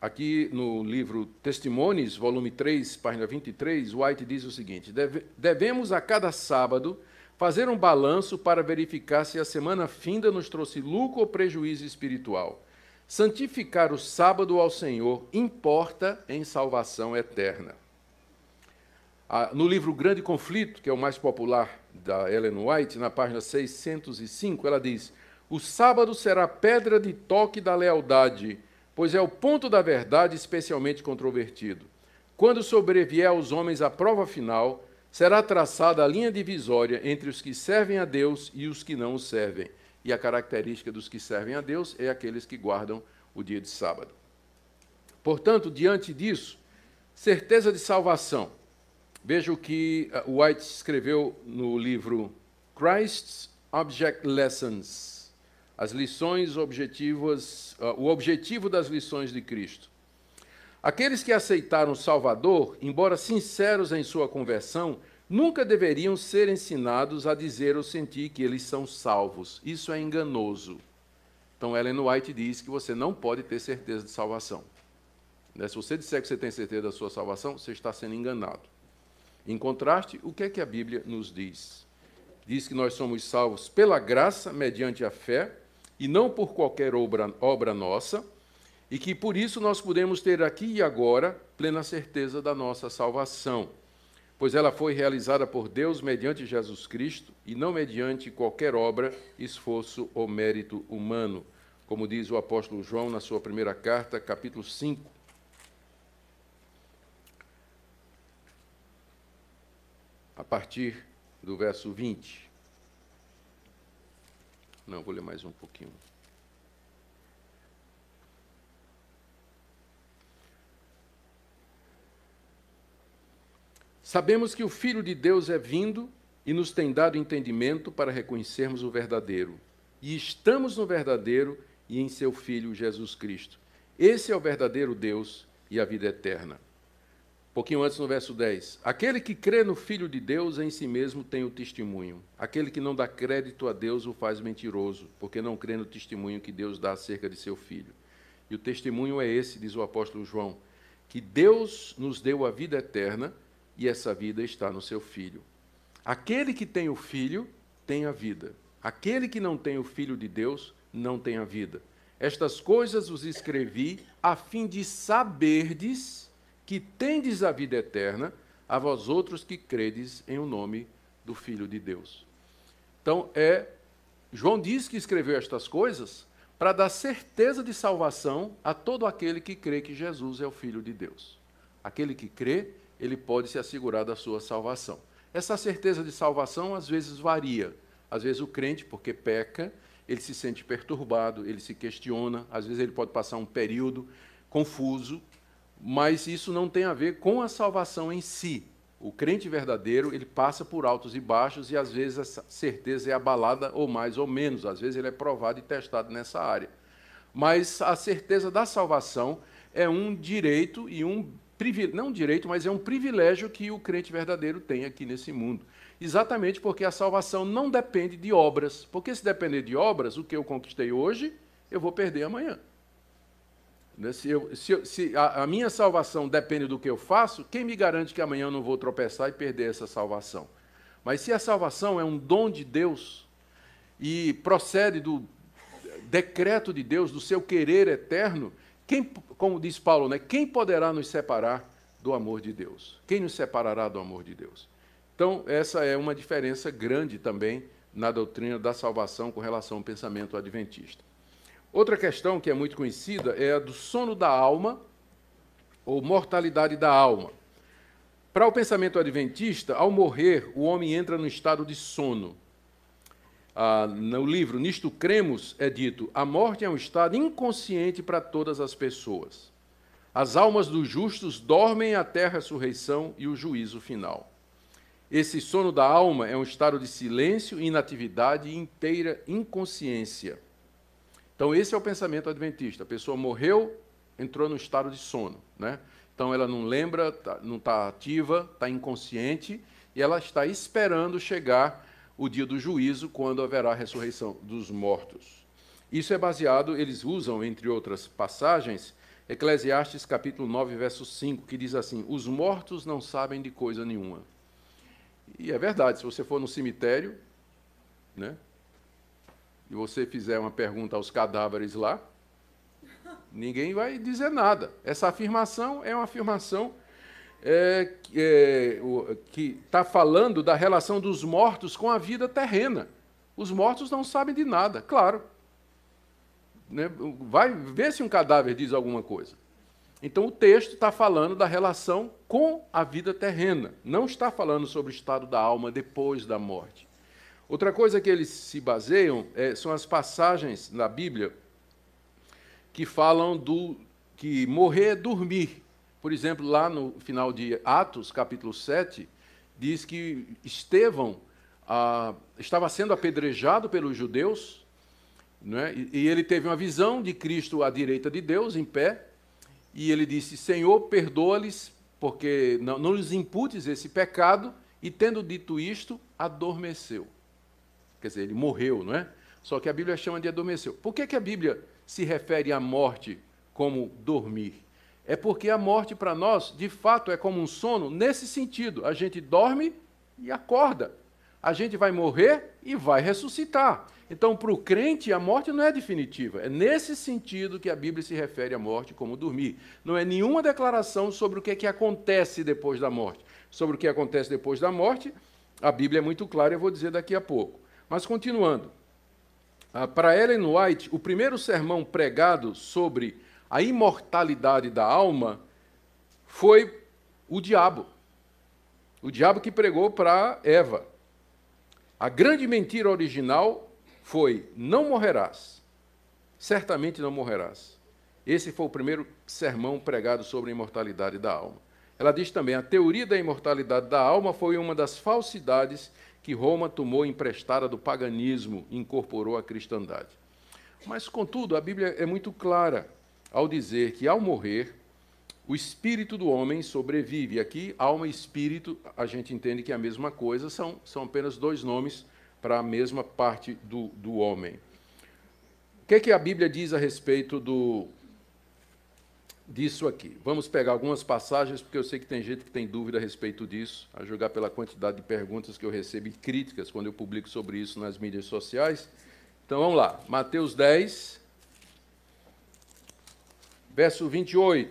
Speaker 1: Aqui no livro Testimônios, volume 3, página 23, White diz o seguinte: Deve, devemos a cada sábado fazer um balanço para verificar se a semana finda nos trouxe lucro ou prejuízo espiritual. Santificar o sábado ao Senhor importa em salvação eterna. No livro Grande Conflito, que é o mais popular da Ellen White, na página 605, ela diz: O sábado será pedra de toque da lealdade pois é o ponto da verdade especialmente controvertido. Quando sobrevier aos homens a prova final, será traçada a linha divisória entre os que servem a Deus e os que não o servem. E a característica dos que servem a Deus é aqueles que guardam o dia de sábado. Portanto, diante disso, certeza de salvação. Veja o que uh, White escreveu no livro Christ's Object Lessons as lições objetivas, uh, o objetivo das lições de Cristo. Aqueles que aceitaram o Salvador, embora sinceros em sua conversão, nunca deveriam ser ensinados a dizer ou sentir que eles são salvos. Isso é enganoso. Então, Ellen White diz que você não pode ter certeza de salvação. Né? Se você disser que você tem certeza da sua salvação, você está sendo enganado. Em contraste, o que é que a Bíblia nos diz? Diz que nós somos salvos pela graça, mediante a fé, e não por qualquer obra, obra nossa, e que por isso nós podemos ter aqui e agora plena certeza da nossa salvação, pois ela foi realizada por Deus mediante Jesus Cristo e não mediante qualquer obra, esforço ou mérito humano, como diz o apóstolo João na sua primeira carta, capítulo 5. A partir do verso 20. Não, vou ler mais um pouquinho. Sabemos que o Filho de Deus é vindo e nos tem dado entendimento para reconhecermos o verdadeiro. E estamos no verdadeiro e em seu Filho Jesus Cristo. Esse é o verdadeiro Deus e a vida eterna. Um pouquinho antes, no verso 10. Aquele que crê no Filho de Deus em si mesmo tem o testemunho. Aquele que não dá crédito a Deus o faz mentiroso, porque não crê no testemunho que Deus dá acerca de seu Filho. E o testemunho é esse, diz o apóstolo João, que Deus nos deu a vida eterna e essa vida está no seu Filho. Aquele que tem o Filho tem a vida. Aquele que não tem o Filho de Deus não tem a vida. Estas coisas os escrevi a fim de saberdes que tendes a vida eterna, a vós outros que credes em o nome do Filho de Deus. Então, é João diz que escreveu estas coisas para dar certeza de salvação a todo aquele que crê que Jesus é o Filho de Deus. Aquele que crê, ele pode se assegurar da sua salvação. Essa certeza de salvação às vezes varia. Às vezes o crente, porque peca, ele se sente perturbado, ele se questiona, às vezes ele pode passar um período confuso, mas isso não tem a ver com a salvação em si. O crente verdadeiro, ele passa por altos e baixos e às vezes a certeza é abalada ou mais ou menos, às vezes ele é provado e testado nessa área. Mas a certeza da salvação é um direito e um não direito, mas é um privilégio que o crente verdadeiro tem aqui nesse mundo. Exatamente porque a salvação não depende de obras. Porque se depender de obras, o que eu conquistei hoje, eu vou perder amanhã. Né? Se, eu, se, se a, a, minha salvação depende do que eu faço, quem me garante que amanhã eu não vou tropeçar e perder essa salvação? Mas se a salvação é um dom de Deus e procede do, decreto de Deus, do seu querer eterno, quem, como diz Paulo, né, quem poderá nos separar do amor de Deus? Quem nos separará do amor de Deus? Então, essa é uma diferença grande também na doutrina da salvação com relação ao pensamento adventista. Outra questão que é muito conhecida é a do sono da alma ou mortalidade da alma. Para o pensamento adventista, ao morrer, o homem entra no estado de sono. Ah, no livro Nisto Cremos é dito: a morte é um estado inconsciente para todas as pessoas. As almas dos justos dormem até a ressurreição e o juízo final. Esse sono da alma é um estado de silêncio, inatividade e inteira inconsciência. Então, esse é o pensamento adventista. A pessoa morreu, entrou no estado de sono. Né? Então, ela não lembra, tá, não está ativa, está inconsciente, e ela está esperando chegar o dia do juízo, quando haverá a ressurreição dos mortos. Isso é baseado, eles usam, entre outras passagens, Eclesiastes capítulo 9, verso 5, que diz assim: Os mortos não sabem de coisa nenhuma. E é verdade, se você for no cemitério, né, e você fizer uma pergunta aos cadáveres lá, ninguém vai dizer nada. Essa afirmação é uma afirmação é, é, que está falando da relação dos mortos com a vida terrena. Os mortos não sabem de nada, claro. Né? Vai ver se um cadáver diz alguma coisa. Então, o texto está falando da relação com a vida terrena, não está falando sobre o estado da alma depois da morte. Outra coisa que eles se baseiam é, são as passagens na Bíblia que falam do que morrer é dormir. Por exemplo, lá no final de Atos, capítulo 7, diz que Estevão ah, estava sendo apedrejado pelos judeus, né? e, e ele teve uma visão de Cristo à direita de Deus, em pé, e ele disse: Senhor, perdoa-lhes, porque não, não lhes imputes esse pecado, e tendo dito isto, adormeceu. Quer dizer, ele morreu, não é? Só que a Bíblia chama de adormeceu. Por que, que a Bíblia se refere à morte como dormir? É porque a morte para nós, de fato, é como um sono nesse sentido. A gente dorme e acorda. A gente vai morrer e vai ressuscitar. Então, para o crente, a morte não é definitiva. É nesse sentido que a Bíblia se refere à morte como dormir. Não é nenhuma declaração sobre o que, é que acontece depois da morte. Sobre o que acontece depois da morte, a Bíblia é muito clara, eu vou dizer daqui a pouco. Mas, continuando. Ah, para Ellen White, o primeiro sermão pregado sobre a imortalidade da alma foi o diabo. O diabo que pregou para Eva. A grande mentira original foi: não morrerás. Certamente não morrerás. Esse foi o primeiro sermão pregado sobre a imortalidade da alma. Ela diz também: a teoria da imortalidade da alma foi uma das falsidades que Roma tomou emprestada do paganismo e incorporou à cristandade. Mas, contudo, a Bíblia é muito clara ao dizer que, ao morrer, o espírito do homem sobrevive. Aqui, alma e espírito, a gente entende que é a mesma coisa, são, são apenas dois nomes para a mesma parte do, do homem. O que, é que a Bíblia diz a respeito do, disso aqui? Vamos pegar algumas passagens, porque eu sei que tem gente que tem dúvida a respeito disso, a julgar pela quantidade de perguntas que eu recebo e críticas quando eu publico sobre isso nas mídias sociais. Então vamos lá, Mateus 10, Verso 28.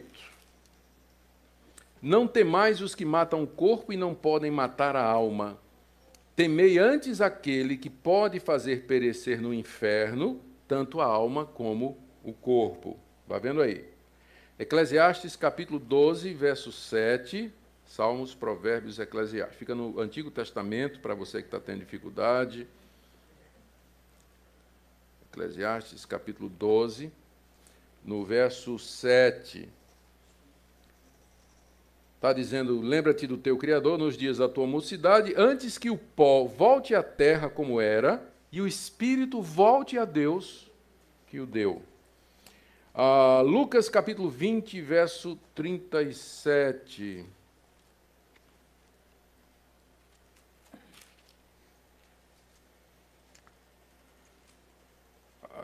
Speaker 1: Não temais os que matam o corpo e não podem matar a alma. Temei antes aquele que pode fazer perecer no inferno tanto a alma como o corpo. Vai vendo aí. Eclesiastes capítulo 12, verso 7. Salmos, Provérbios, Eclesiastes. Fica no Antigo Testamento, para você que está tendo dificuldade. Eclesiastes capítulo 12 no verso 7. Está dizendo: Lembra-te do teu Criador nos dias da tua mocidade, antes que o pó volte à terra como era, e o espírito volte a Deus que o deu. Ah, Lucas capítulo 20, verso 37.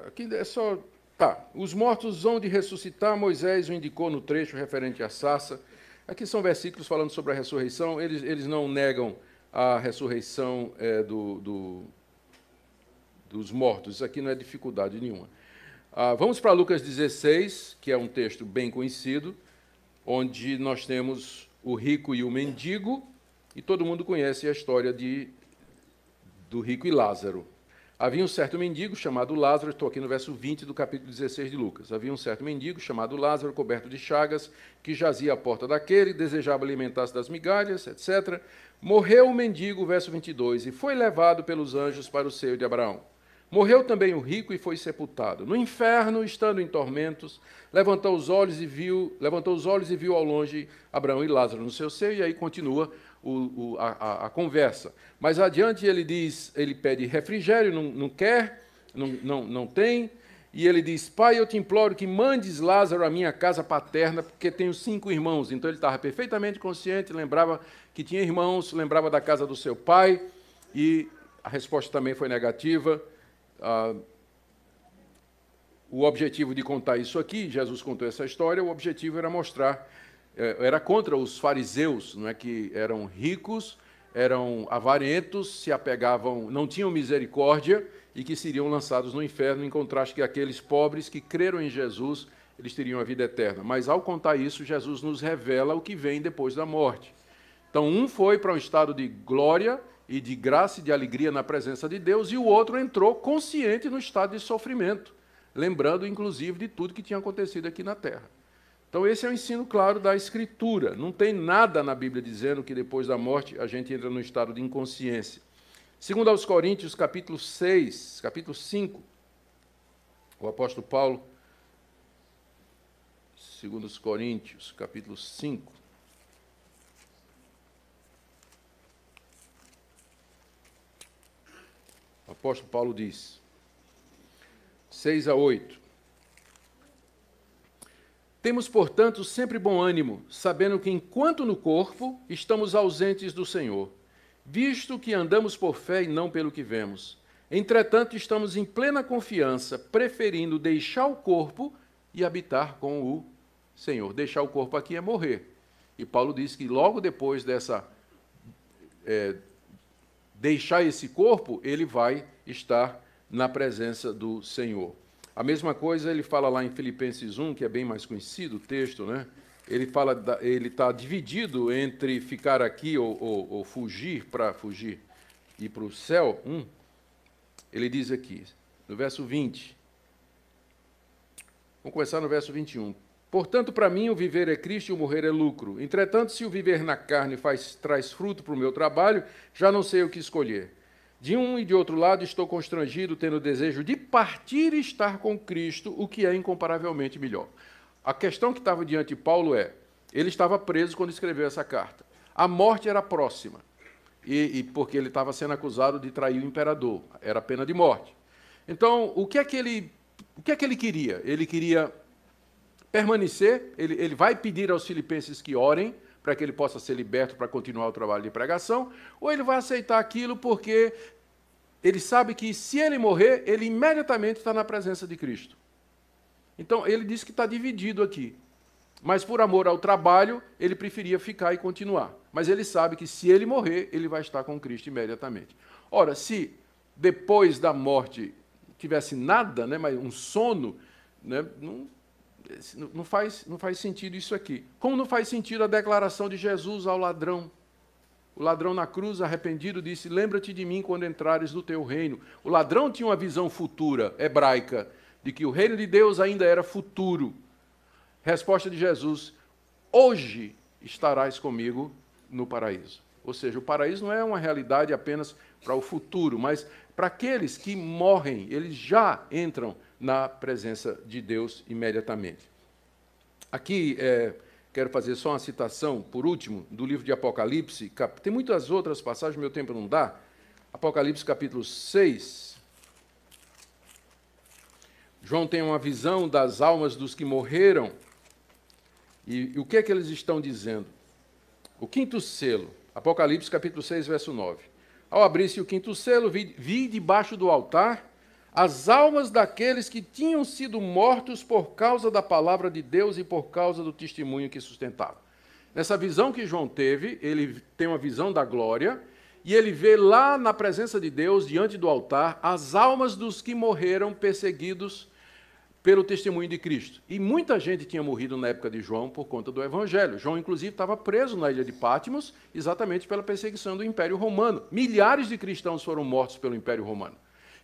Speaker 1: Aqui é só Tá, os mortos vão de ressuscitar, Moisés o indicou no trecho referente à sarça. Aqui são versículos falando sobre a ressurreição, eles, eles não negam a ressurreição é, do, do, dos mortos, isso aqui não é dificuldade nenhuma. Ah, vamos para Lucas 16, que é um texto bem conhecido, onde nós temos o rico e o mendigo, e todo mundo conhece a história de, do rico e Lázaro. Havia um certo mendigo chamado Lázaro, estou aqui no verso 20 do capítulo 16 de Lucas. Havia um certo mendigo chamado Lázaro, coberto de chagas, que jazia à porta daquele, desejava alimentar-se das migalhas, etc. Morreu o mendigo, verso 22, e foi levado pelos anjos para o seio de Abraão. Morreu também o rico e foi sepultado. No inferno, estando em tormentos, levantou os olhos e viu, levantou os olhos e viu ao longe Abraão e Lázaro no seu seio, e aí continua o, o, a, a, conversa. Mas adiante ele diz, ele pede refrigério, não, não quer, não, não, não tem, e ele diz: Pai, eu te imploro que mandes Lázaro à minha casa paterna, porque tenho cinco irmãos. Então ele estava perfeitamente consciente, lembrava que tinha irmãos, lembrava da casa do seu pai, e a resposta também foi negativa. Ah, o objetivo de contar isso aqui, Jesus contou essa história, o objetivo era mostrar era contra os fariseus, não é que eram ricos, eram avarentos, se apegavam, não tinham misericórdia e que seriam lançados no inferno, em contraste que aqueles pobres que creram em Jesus, eles teriam a vida eterna. Mas ao contar isso, Jesus nos revela o que vem depois da morte. Então, um foi para um estado de glória e de graça e de alegria na presença de Deus, e o outro entrou consciente no estado de sofrimento, lembrando inclusive de tudo que tinha acontecido aqui na terra. Então, esse é o ensino claro da Escritura. Não tem nada na Bíblia dizendo que depois da morte a gente entra no estado de inconsciência. Segundo aos Coríntios, capítulo 6, capítulo 5, o apóstolo Paulo, segundo os Coríntios, capítulo 5, o apóstolo Paulo diz, 6 a 8, temos, portanto, sempre bom ânimo, sabendo que enquanto no corpo estamos ausentes do Senhor, visto que andamos por fé e não pelo que vemos. Entretanto, estamos em plena confiança, preferindo deixar o corpo e habitar com o Senhor. Deixar o corpo aqui é morrer. E Paulo diz que logo depois dessa é, deixar esse corpo, ele vai estar na presença do Senhor. A mesma coisa ele fala lá em Filipenses 1, que é bem mais conhecido o texto, né? Ele fala, ele está dividido entre ficar aqui ou, ou, ou fugir para fugir e para o céu. Hum, ele diz aqui, no verso 20. Vamos começar no verso 21. Portanto, para mim, o viver é Cristo e o morrer é lucro. Entretanto, se o viver na carne faz, traz fruto para o meu trabalho, já não sei o que escolher. De um e de outro lado, estou constrangido, tendo o desejo de partir e estar com Cristo, o que é incomparavelmente melhor. A questão que estava diante de Paulo é: ele estava preso quando escreveu essa carta. A morte era próxima, e, e porque ele estava sendo acusado de trair o imperador, era pena de morte. Então, o que é que ele, o que é que ele queria? Ele queria permanecer, ele, ele vai pedir aos filipenses que orem, para que ele possa ser liberto para continuar o trabalho de pregação, ou ele vai aceitar aquilo porque ele sabe que se ele morrer, ele imediatamente está na presença de Cristo. Então, ele diz que está dividido aqui. Mas por amor ao trabalho, ele preferia ficar e continuar. Mas ele sabe que se ele morrer, ele vai estar com Cristo imediatamente. Ora, se depois da morte tivesse nada, né, mas um sono, né, não, não faz, não faz sentido isso aqui. Como não faz sentido a declaração de Jesus ao ladrão? O ladrão na cruz, arrependido, disse: Lembra-te de mim quando entrares no teu reino. O ladrão tinha uma visão futura, hebraica, de que o reino de Deus ainda era futuro. Resposta de Jesus: Hoje estarás comigo no paraíso. Ou seja, o paraíso não é uma realidade apenas para o futuro, mas para aqueles que morrem, eles já entram na presença de Deus imediatamente. Aqui é, quero fazer só uma citação, por último, do livro de Apocalipse. Tem muitas outras passagens, meu tempo não dá. Apocalipse capítulo 6. João tem uma visão das almas dos que morreram. E, e o que é que eles estão dizendo? O quinto selo, Apocalipse capítulo 6, verso 9. Ao abrir-se o quinto selo, vi, vi debaixo do altar as almas daqueles que tinham sido mortos por causa da palavra de Deus e por causa do testemunho que sustentava. Nessa visão que João teve, ele tem uma visão da glória, e ele vê lá na presença de Deus, diante do altar, as almas dos que morreram perseguidos pelo testemunho de Cristo. E muita gente tinha morrido na época de João por conta do Evangelho. João, inclusive, estava preso na ilha de Patmos, exatamente pela perseguição do Império Romano. Milhares de cristãos foram mortos pelo Império Romano.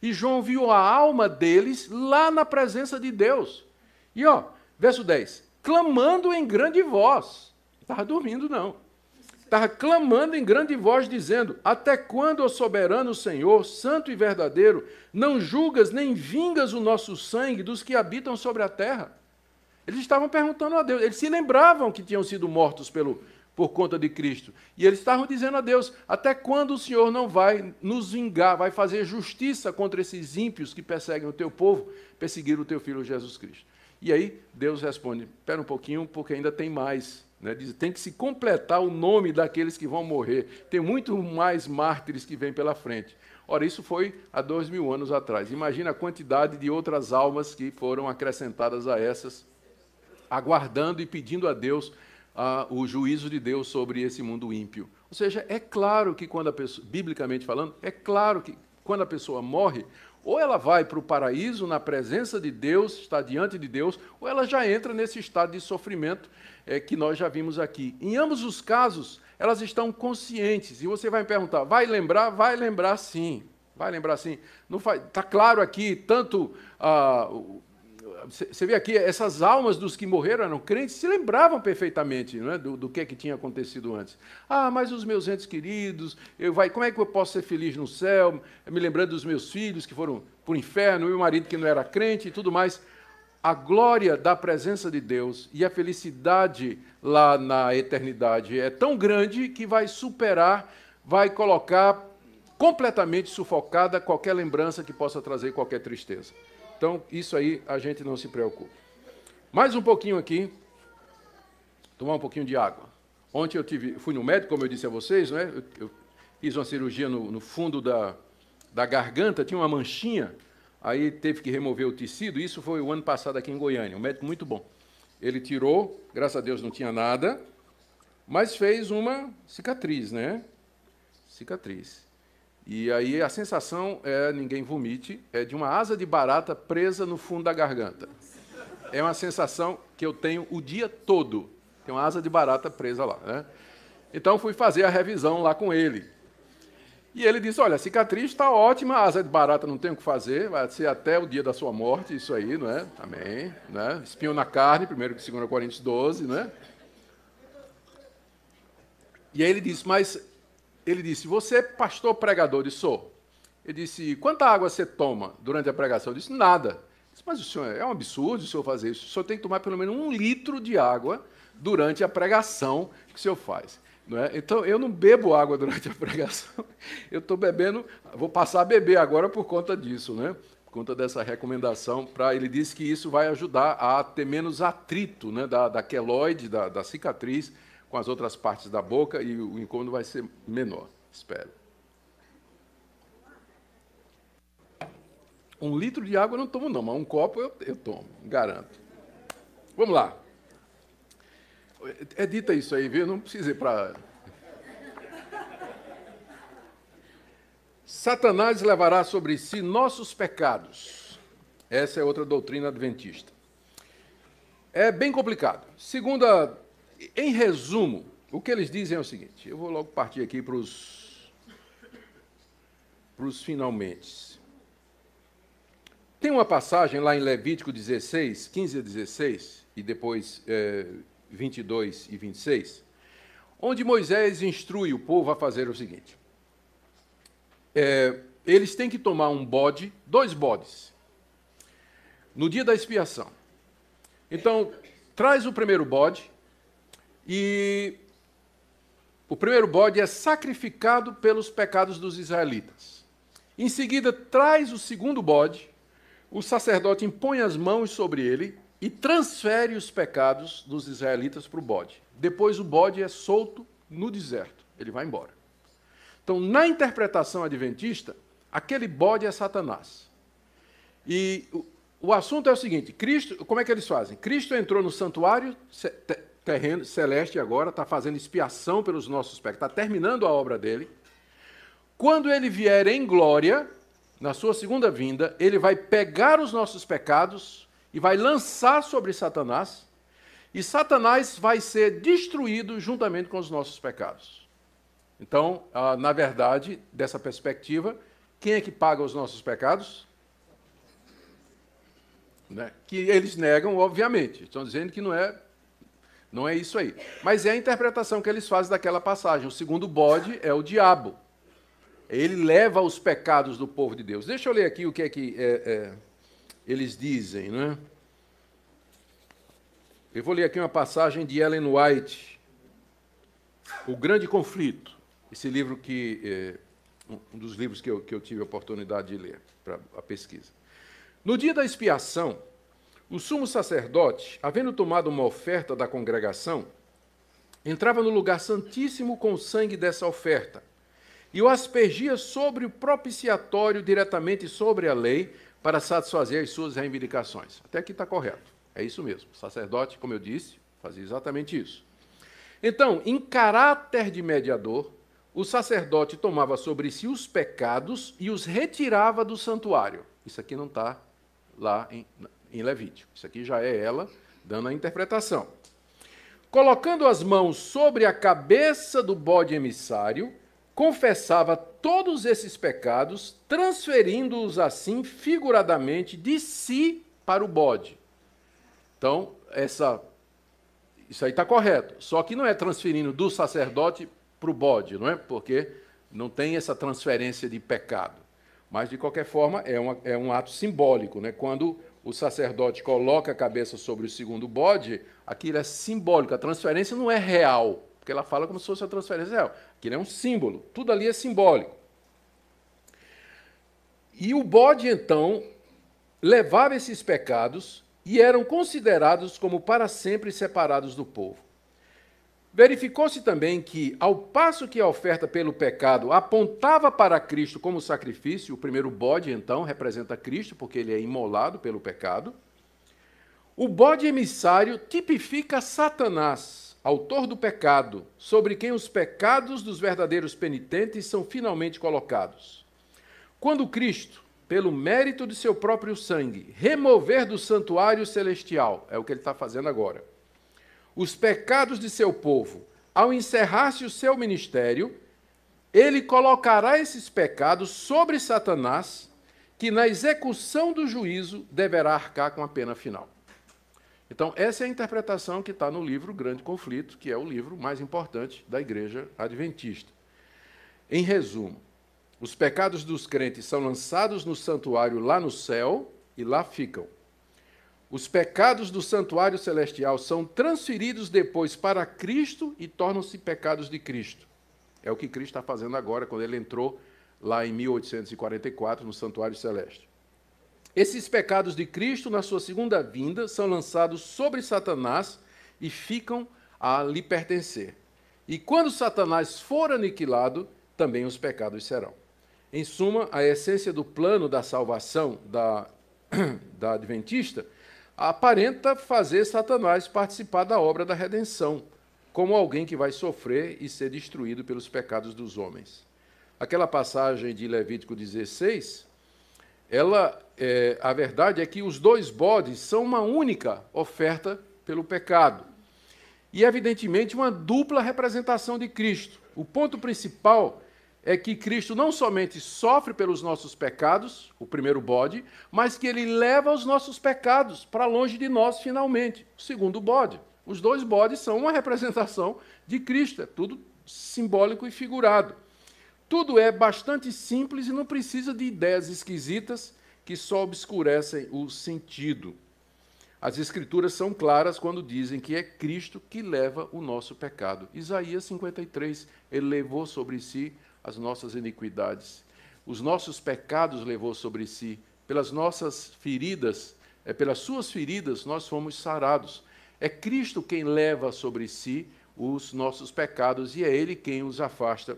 Speaker 1: E João viu a alma deles lá na presença de Deus. E ó, verso 10: clamando em grande voz. Estava dormindo, não estava clamando em grande voz, dizendo: Até quando, ó soberano Senhor, santo e verdadeiro, não julgas nem vingas o nosso sangue dos que habitam sobre a terra? Eles estavam perguntando a Deus, eles se lembravam que tinham sido mortos pelo, por conta de Cristo. E eles estavam dizendo a Deus: Até quando o Senhor não vai nos vingar, vai fazer justiça contra esses ímpios que perseguem o teu povo, perseguir o teu filho Jesus Cristo? E aí Deus responde: Espera um pouquinho, porque ainda tem mais. Né? Diz, tem que se completar o nome daqueles que vão morrer. Tem muito mais mártires que vêm pela frente. Ora, isso foi há dois mil anos atrás. Imagina a quantidade de outras almas que foram acrescentadas a essas, aguardando e pedindo a Deus ah, o juízo de Deus sobre esse mundo ímpio. Ou seja, é claro que quando a pessoa, biblicamente falando, é claro que quando a pessoa morre, ou ela vai para o paraíso na presença de Deus, está diante de Deus, ou ela já entra nesse estado de sofrimento é, que nós já vimos aqui. Em ambos os casos, elas estão conscientes. E você vai me perguntar, vai lembrar? Vai lembrar sim. Vai lembrar sim. Está claro aqui, tanto. Ah, você vê aqui, essas almas dos que morreram eram crentes, se lembravam perfeitamente é, do, do que, que tinha acontecido antes. Ah, mas os meus entes queridos, eu vai, como é que eu posso ser feliz no céu? Me lembrando dos meus filhos que foram para o inferno, meu marido que não era crente e tudo mais a glória da presença de Deus e a felicidade lá na eternidade é tão grande que vai superar, vai colocar completamente sufocada qualquer lembrança que possa trazer qualquer tristeza. Então, isso aí a gente não se preocupa. Mais um pouquinho aqui, tomar um pouquinho de água. Ontem eu tive, fui no médico, como eu disse a vocês, né? eu, eu fiz uma cirurgia no, no fundo da, da garganta, tinha uma manchinha aí teve que remover o tecido. Isso foi o ano passado aqui em Goiânia, um médico muito bom. Ele tirou, graças a Deus não tinha nada, mas fez uma cicatriz, né? Cicatriz. E aí a sensação é, ninguém vomite, é de uma asa de barata presa no fundo da garganta. É uma sensação que eu tenho o dia todo. Tem uma asa de barata presa lá, né? Então fui fazer a revisão lá com ele. E ele disse: Olha, a cicatriz está ótima, a asa de barata não tem o que fazer, vai ser até o dia da sua morte, isso aí, não é? Amém. Né? Espinho na carne, primeiro que 2 Coríntios 12, não é? E aí ele disse: Mas ele disse: Você é pastor pregador? disse: Sou. Ele disse: Quanta água você toma durante a pregação? Eu disse: Nada. Eu disse, Mas o senhor é um absurdo o senhor fazer isso. O senhor tem que tomar pelo menos um litro de água durante a pregação que o senhor faz. É? Então, eu não bebo água durante a pregação, eu estou bebendo, vou passar a beber agora por conta disso, né? por conta dessa recomendação. Pra, ele disse que isso vai ajudar a ter menos atrito né? da, da queloide, da, da cicatriz, com as outras partes da boca e o incômodo vai ser menor, espero. Um litro de água eu não tomo, não, mas um copo eu, eu tomo, garanto. Vamos lá. É dita isso aí, viu? Não precisa ir para. Satanás levará sobre si nossos pecados. Essa é outra doutrina adventista. É bem complicado. Segunda, em resumo, o que eles dizem é o seguinte: eu vou logo partir aqui para os, para os finalmente. Tem uma passagem lá em Levítico 16, 15 a 16, e depois é, 22 e 26, onde Moisés instrui o povo a fazer o seguinte: é, eles têm que tomar um bode, dois bodes, no dia da expiação. Então, traz o primeiro bode e o primeiro bode é sacrificado pelos pecados dos israelitas. Em seguida, traz o segundo bode, o sacerdote impõe as mãos sobre ele e transfere os pecados dos israelitas para o bode. Depois o bode é solto no deserto, ele vai embora. Então, na interpretação adventista, aquele bode é Satanás. E o, assunto é o seguinte: Cristo, como é que eles fazem? Cristo entrou no santuário terreno celeste agora, está fazendo expiação pelos nossos pecados, está terminando a obra dele. Quando ele vier em glória, na sua segunda vinda, ele vai pegar os nossos pecados e vai lançar sobre Satanás, e Satanás vai ser destruído juntamente com os nossos pecados. Então, ah, na verdade, dessa perspectiva, quem é que paga os nossos pecados? Né? Que eles negam, obviamente. Estão dizendo que não é, não é isso aí. Mas é a interpretação que eles fazem daquela passagem. O segundo bode é o diabo. Ele leva os pecados do povo de Deus. Deixa eu ler aqui o que é que é, é, eles dizem. Né? Eu vou ler aqui uma passagem de Ellen White, O Grande Conflito. Esse livro que. É, um dos livros que eu, que eu tive a oportunidade de ler para a pesquisa. No dia da expiação, o sumo sacerdote, havendo tomado uma oferta da congregação, entrava no lugar santíssimo com o sangue dessa oferta e o aspergia sobre o propiciatório diretamente sobre a lei para satisfazer as suas reivindicações. Até aqui está correto. É isso mesmo. O sacerdote, como eu disse, fazia exatamente isso. Então, em caráter de mediador, o sacerdote tomava sobre si os pecados e os retirava do santuário. Isso aqui não está lá em, em Levítico. Isso aqui já é ela dando a interpretação. Colocando as mãos sobre a cabeça do bode emissário, confessava todos esses pecados, transferindo-os assim figuradamente de si para o bode. Então, essa, isso aí está correto. Só que não é transferindo do sacerdote para o bode, não é? Porque não tem essa transferência de pecado. Mas, de qualquer forma, é, uma, é um ato simbólico. Né? Quando o sacerdote coloca a cabeça sobre o segundo bode, aquilo é simbólico. A transferência não é real, porque ela fala como se fosse a transferência real. Aquilo é um símbolo. Tudo ali é simbólico. E o bode, então, levava esses pecados e eram considerados como para sempre separados do povo. Verificou-se também que, ao passo que a oferta pelo pecado apontava para Cristo como sacrifício, o primeiro bode, então, representa Cristo, porque ele é imolado pelo pecado, o bode emissário tipifica Satanás, autor do pecado, sobre quem os pecados dos verdadeiros penitentes são finalmente colocados. Quando Cristo, pelo mérito de seu próprio sangue, remover do santuário celestial, é o que ele está fazendo agora os pecados de seu povo, ao encerrar-se o seu ministério, ele colocará esses pecados sobre Satanás, que na execução do juízo deverá arcar com a pena final. Então, essa é a interpretação que está no livro Grande Conflito, que é o livro mais importante da Igreja Adventista. Em resumo, os pecados dos crentes são lançados no santuário lá no céu e lá ficam. Os pecados do santuário celestial são transferidos depois para Cristo e tornam-se pecados de Cristo. É o que Cristo está fazendo agora, quando ele entrou lá em 1844 no santuário celeste. Esses pecados de Cristo, na sua segunda vinda, são lançados sobre Satanás e ficam a lhe pertencer. E quando Satanás for aniquilado, também os pecados serão. Em suma, a essência do plano da salvação da, da Adventista aparenta fazer Satanás participar da obra da redenção, como alguém que vai sofrer e ser destruído pelos pecados dos homens. Aquela passagem de Levítico 16, ela, é, a verdade é que os dois bodes são uma única oferta pelo pecado. E, evidentemente, uma dupla representação de Cristo. O ponto principal é que Cristo não somente sofre pelos nossos pecados, o primeiro bode, mas que ele leva os nossos pecados para longe de nós finalmente, o segundo bode. Os dois bodes são uma representação de Cristo, é tudo simbólico e figurado. Tudo é bastante simples e não precisa de ideias esquisitas que só obscurecem o sentido. As Escrituras são claras quando dizem que é Cristo que leva o nosso pecado. Isaías 53, ele levou sobre si as nossas iniquidades. Os nossos pecados levou sobre si. Pelas nossas feridas, é pelas suas feridas nós fomos sarados. É Cristo quem leva sobre si os nossos pecados e é Ele quem os afasta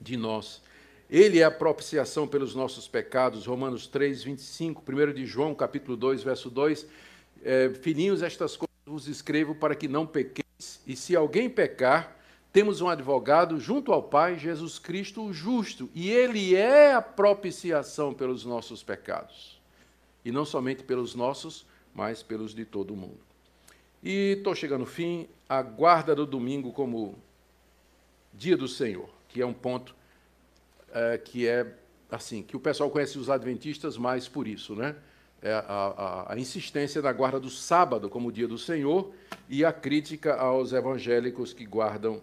Speaker 1: de nós. Ele é a propiciação pelos nossos pecados, Romanos 3, 25, 1 de João, capítulo 2, verso 2. É, Filhinhos, estas coisas vos escrevo para que não pequeis, e se alguém pecar, temos um advogado junto ao Pai, Jesus Cristo o justo, e ele é a propiciação pelos nossos pecados. E não somente pelos nossos, mas pelos de todo o mundo. E estou chegando ao fim, a guarda do domingo como dia do Senhor, que é um ponto é, que é assim, que o pessoal conhece os adventistas mais por isso, né? É a, a, a, insistência da guarda do sábado como dia do Senhor e a crítica aos evangélicos que guardam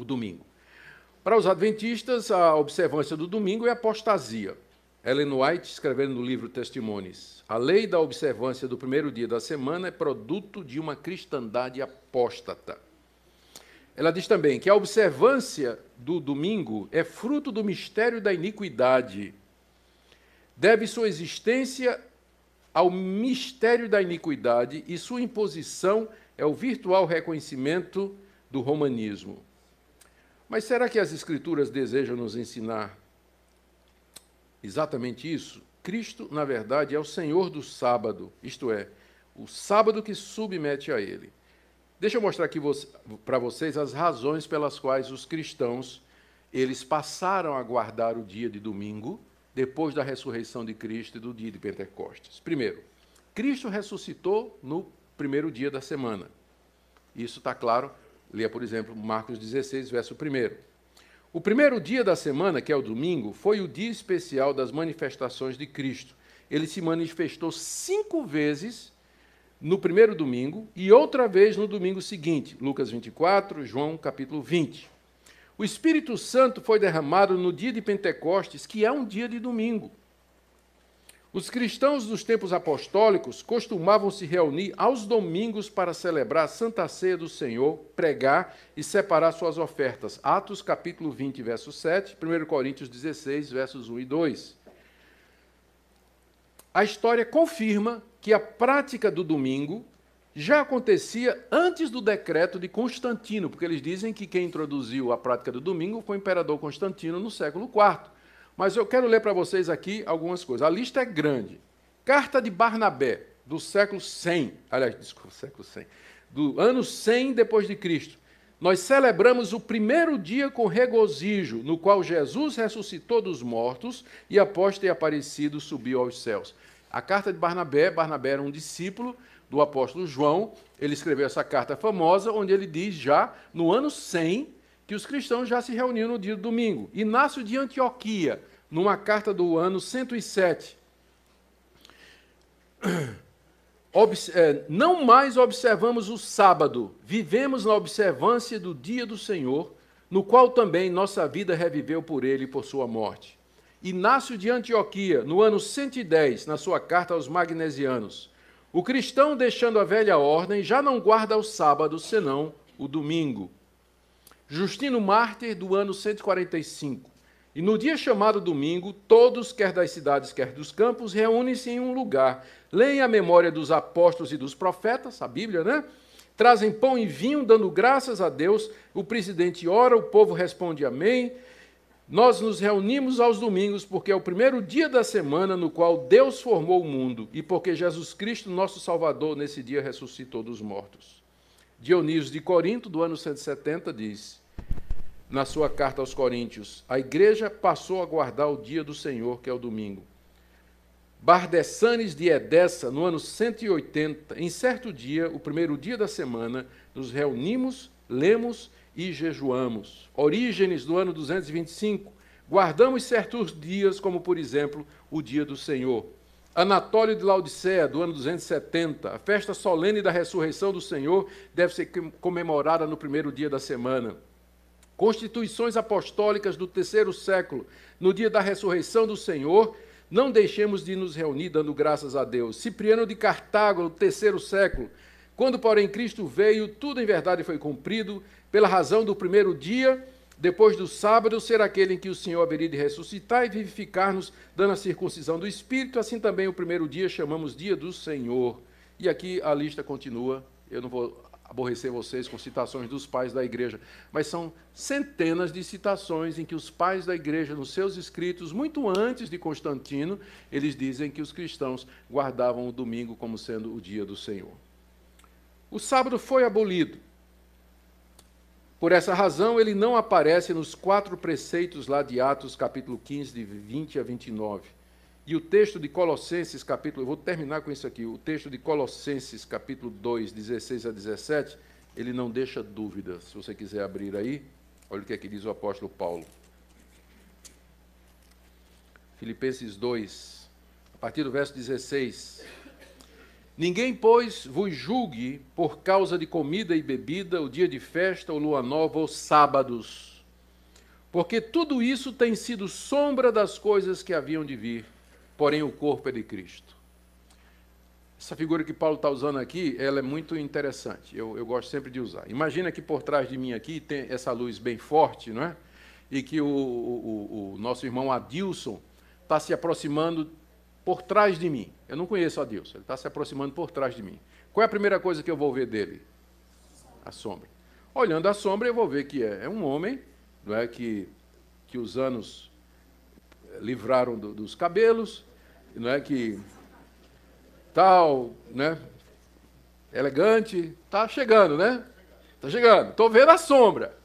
Speaker 1: o domingo. Para os adventistas, a observância do domingo é apostasia. Ellen White, escrevendo no livro Testemunhos, a lei da observância do primeiro dia da semana é produto de uma cristandade apóstata. Ela diz também que a observância do domingo é fruto do mistério da iniquidade. Deve sua existência ao mistério da iniquidade e sua imposição é o virtual reconhecimento do romanismo. Mas será que as Escrituras desejam nos ensinar exatamente isso? Cristo, na verdade, é o Senhor do sábado, isto é, o sábado que submete a ele. Deixa eu mostrar aqui para vocês as razões pelas quais os cristãos eles passaram a guardar o dia de domingo depois da ressurreição de Cristo e do dia de Pentecostes. Primeiro, Cristo ressuscitou no primeiro dia da semana. Isso está claro. Leia, por exemplo, Marcos 16, verso 1. O primeiro dia da semana, que é o domingo, foi o dia especial das manifestações de Cristo. Ele se manifestou cinco vezes no primeiro domingo e outra vez no domingo seguinte, Lucas 24, João capítulo 20. O Espírito Santo foi derramado no dia de Pentecostes, que é um dia de domingo. Os cristãos dos tempos apostólicos costumavam se reunir aos domingos para celebrar a Santa Ceia do Senhor, pregar e separar suas ofertas. Atos capítulo 20, verso 7, 1 Coríntios 16, versos 1 e 2. A história confirma que a prática do domingo já acontecia antes do decreto de Constantino, porque eles dizem que quem introduziu a prática do domingo foi o imperador Constantino no século IV. Mas eu quero ler para vocês aqui algumas coisas. A lista é grande. Carta de Barnabé, do século 100, aliás, desculpa, século 100, do ano 100 depois de Cristo. Nós celebramos o primeiro dia com regozijo, no qual Jesus ressuscitou dos mortos e após ter aparecido subiu aos céus. A carta de Barnabé, Barnabé era um discípulo do apóstolo João, ele escreveu essa carta famosa, onde ele diz já, no ano 100, que os cristãos já se reuniam no dia do domingo. Inácio de Antioquia, numa carta do ano 107, é, não mais observamos o sábado, vivemos na observância do dia do Senhor, no qual também nossa vida reviveu por ele e por sua morte. Inácio de Antioquia, no ano 110, na sua carta aos Magnesianos. O cristão, deixando a velha ordem, já não guarda o sábado, senão o domingo. Justino Mártir, do ano 145. E no dia chamado domingo, todos, quer das cidades, quer dos campos, reúnem-se em um lugar, leem a memória dos apóstolos e dos profetas, a Bíblia, né? Trazem pão e vinho, dando graças a Deus. O presidente ora, o povo responde amém. Nós nos reunimos aos domingos porque é o primeiro dia da semana no qual Deus formou o mundo e porque Jesus Cristo, nosso Salvador, nesse dia ressuscitou dos mortos. Dionísio de Corinto, do ano 170, diz, na sua carta aos Coríntios, a igreja passou a guardar o dia do Senhor, que é o domingo. Bardessanes de Edessa, no ano 180, em certo dia, o primeiro dia da semana, nos reunimos, lemos e jejuamos. Orígenes do ano 225, guardamos certos dias, como por exemplo o dia do Senhor. Anatólio de Laodicea, do ano 270, a festa solene da ressurreição do Senhor deve ser comemorada no primeiro dia da semana. Constituições apostólicas do terceiro século, no dia da ressurreição do Senhor, não deixemos de nos reunir dando graças a Deus. Cipriano de Cartago, no terceiro século, quando, porém, Cristo veio, tudo em verdade foi cumprido, pela razão do primeiro dia, depois do sábado, ser aquele em que o Senhor haveria de ressuscitar e vivificar-nos, dando a circuncisão do Espírito, assim também o primeiro dia chamamos dia do Senhor. E aqui a lista continua, eu não vou aborrecer vocês com citações dos pais da igreja, mas são centenas de citações em que os pais da igreja, nos seus escritos, muito antes de Constantino, eles dizem que os cristãos guardavam o domingo como sendo o dia do Senhor. O sábado foi abolido. Por essa razão, ele não aparece nos quatro preceitos lá de Atos, capítulo 15, de 20 a 29. E o texto de Colossenses, capítulo, eu vou terminar com isso aqui, o texto de Colossenses, capítulo 2, 16 a 17, ele não deixa dúvida. Se você quiser abrir aí, olha o que é que diz o apóstolo Paulo. Filipenses 2, a partir do verso 16. Ninguém, pois, vos julgue por causa de comida e bebida, o dia de festa, ou lua nova, ou sábados, porque tudo isso tem sido sombra das coisas que haviam de vir, porém o corpo é de Cristo. Essa figura que Paulo está usando aqui, ela é muito interessante. Eu, eu, gosto sempre de usar. Imagina que por trás de mim aqui tem essa luz bem forte, não é? E que o, o, o nosso irmão Adilson está se aproximando por trás de mim. Eu não conheço a Deus, ele está se aproximando por trás de mim. Qual é a primeira coisa que eu vou ver dele? A sombra. Olhando a sombra, eu vou ver que é, é um homem, não é que, que os anos livraram do, dos cabelos, não é que tal, né? Elegante, está chegando, né? Está chegando. Estou vendo a sombra.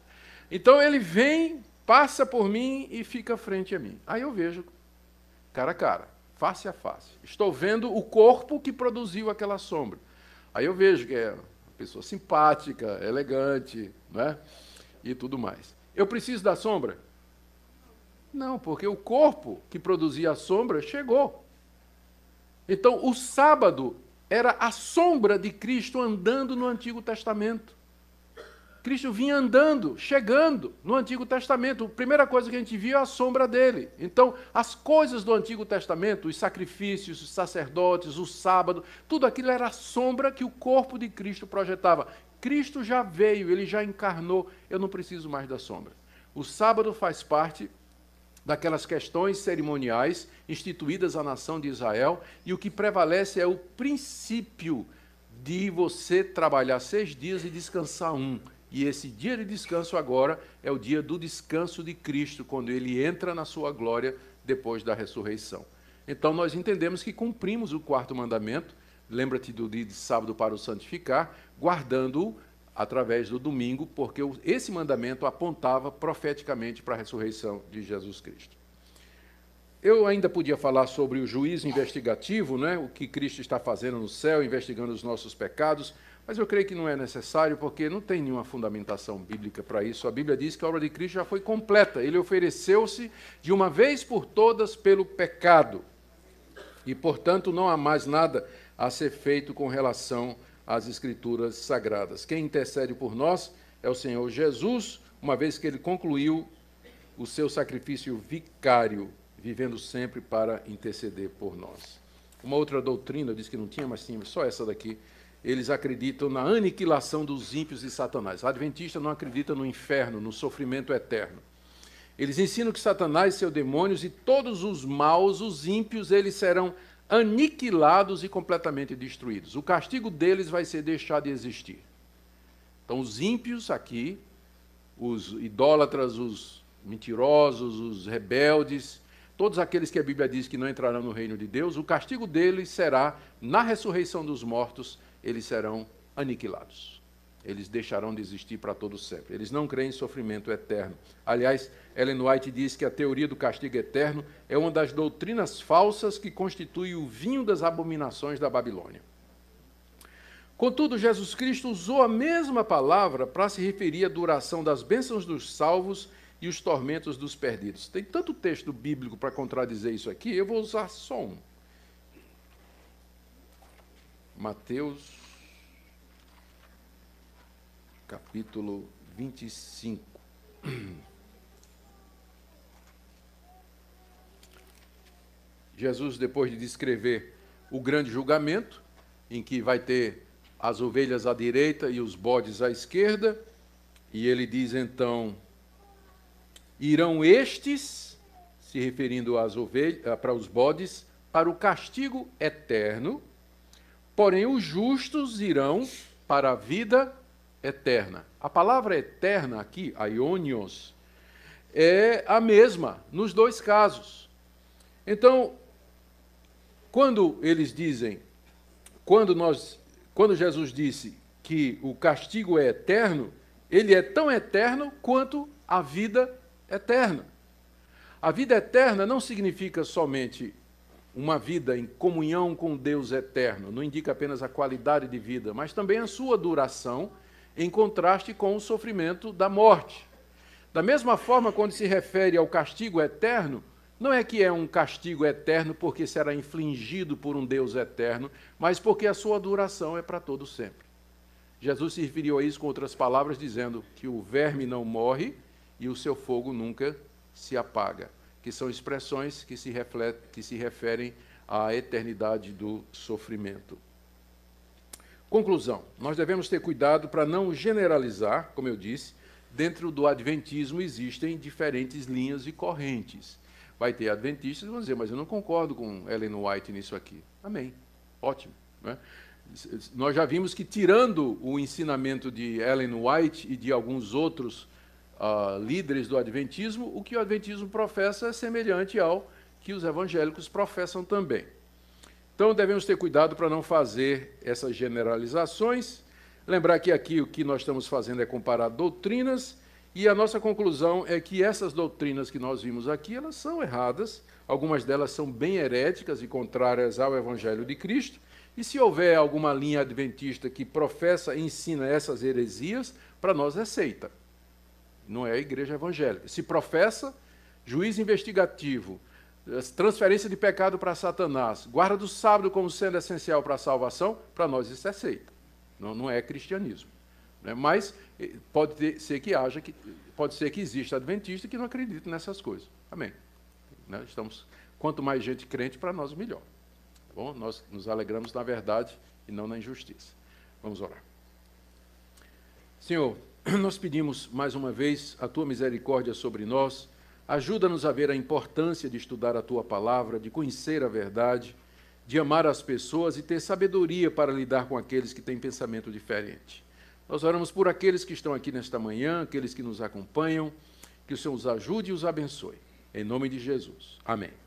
Speaker 1: Então ele vem, passa por mim e fica frente a mim. Aí eu vejo cara a cara, face a face. Estou vendo o corpo que produziu aquela sombra. Aí eu vejo que é uma pessoa simpática, elegante, né? E tudo mais. Eu preciso da sombra? Não, porque o corpo que produzia a sombra chegou. Então, o sábado era a sombra de Cristo andando no Antigo Testamento. Cristo vinha andando, chegando no Antigo Testamento. A primeira coisa que a gente viu é a sombra dele. Então, as coisas do Antigo Testamento, os sacrifícios, os sacerdotes, o sábado, tudo aquilo era a sombra que o corpo de Cristo projetava. Cristo já veio, ele já encarnou, eu não preciso mais da sombra. O sábado faz parte daquelas questões cerimoniais instituídas à nação de Israel, e o que prevalece é o princípio de você trabalhar seis dias e descansar um. E esse dia de descanso agora é o dia do descanso de Cristo, quando ele entra na sua glória depois da ressurreição. Então nós entendemos que cumprimos o quarto mandamento, lembra-te do dia de sábado para o santificar, guardando-o através do domingo, porque esse mandamento apontava profeticamente para a ressurreição de Jesus Cristo. Eu ainda podia falar sobre o juízo investigativo, né? o que Cristo está fazendo no céu, investigando os nossos pecados, mas eu creio que não é necessário, porque não tem nenhuma fundamentação bíblica para isso. A Bíblia diz que a obra de Cristo já foi completa. Ele ofereceu-se de uma vez por todas pelo pecado. E, portanto, não há mais nada a ser feito com relação às Escrituras sagradas. Quem intercede por nós é o Senhor Jesus, uma vez que ele concluiu o seu sacrifício vicário, vivendo sempre para interceder por nós. Uma outra doutrina diz que não tinha, mas tinha só essa daqui eles acreditam na aniquilação dos ímpios e Satanás. A Adventista não acredita no inferno, no sofrimento eterno. Eles ensinam que Satanás, seus demônios e todos os maus, os ímpios, eles serão aniquilados e completamente destruídos. O castigo deles vai ser deixar de existir. Então, os ímpios aqui, os idólatras, os mentirosos, os rebeldes, todos aqueles que a Bíblia diz que não entrarão no reino de Deus, o castigo deles será, na ressurreição dos mortos, eles serão aniquilados. Eles deixarão de existir para todo sempre. Eles não creem em sofrimento eterno. Aliás, Ellen White diz que a teoria do castigo eterno é uma das doutrinas falsas que constitui o vinho das abominações da Babilônia. Contudo, Jesus Cristo usou a mesma palavra para se referir à duração das bênçãos dos salvos e os tormentos dos perdidos. Tem tanto texto bíblico para contradizer isso aqui, eu vou usar só um. Mateus, capítulo 25. Jesus, depois de descrever o grande julgamento, em que vai ter as ovelhas à direita e os bodes à esquerda, e ele diz então: irão estes, se referindo às ovelhas, para os bodes, para o castigo eterno porém os justos irão para a vida eterna. A palavra eterna aqui, aionios, é a mesma nos dois casos. Então, quando eles dizem, quando nós, quando Jesus disse que o castigo é eterno, ele é tão eterno quanto a vida eterna. A vida eterna não significa somente uma vida em comunhão com Deus eterno, não indica apenas a qualidade de vida, mas também a sua duração, em contraste com o sofrimento da morte. Da mesma forma, quando se refere ao castigo eterno, não é que é um castigo eterno porque será infligido por um Deus eterno, mas porque a sua duração é para todo sempre. Jesus se referiu a isso com outras palavras, dizendo que o verme não morre e o seu fogo nunca se apaga, que são expressões que se, reflete, que se referem à eternidade do sofrimento. Conclusão: nós devemos ter cuidado para não generalizar, como eu disse, dentro do Adventismo existem diferentes linhas e correntes. Vai ter adventistas que vão dizer, mas eu não concordo com Ellen White nisso aqui. Amém. Ótimo. Né? Nós já vimos que, tirando o ensinamento de Ellen White e de alguns outros uh, líderes do Adventismo, o que o Adventismo professa é semelhante ao que os evangélicos professam também. Então, devemos ter cuidado para não fazer essas generalizações. Lembrar que aqui o que nós estamos fazendo é comparar doutrinas e a nossa conclusão é que essas doutrinas que nós vimos aqui, elas são erradas, algumas delas são bem heréticas e contrárias ao Evangelho de Cristo, e se houver alguma linha adventista que professa e ensina essas heresias, para nós é seita. Não é a igreja evangélica. Se professa, juiz investigativo, transferência de pecado para Satanás, guarda do sábado como sendo essencial para a salvação, para nós isso é seita. Não, não é cristianismo. Né? Mas eh, pode ter, ser que haja, que, pode ser que exista adventista que não acredite nessas coisas. Amém. Né? Estamos, quanto mais gente crente, para nós melhor. Tá bom? Nós nos alegramos na verdade e não na injustiça. Vamos orar. Senhor, nós pedimos mais uma vez a tua misericórdia sobre nós. Ajuda-nos a ver a importância de estudar a tua palavra, de conhecer a verdade, de amar as pessoas e ter sabedoria para lidar com aqueles que têm pensamento diferente. Nós oramos por aqueles que estão aqui nesta manhã, aqueles que nos acompanham, que o Senhor os ajude e os abençoe. Em nome de Jesus. Amém.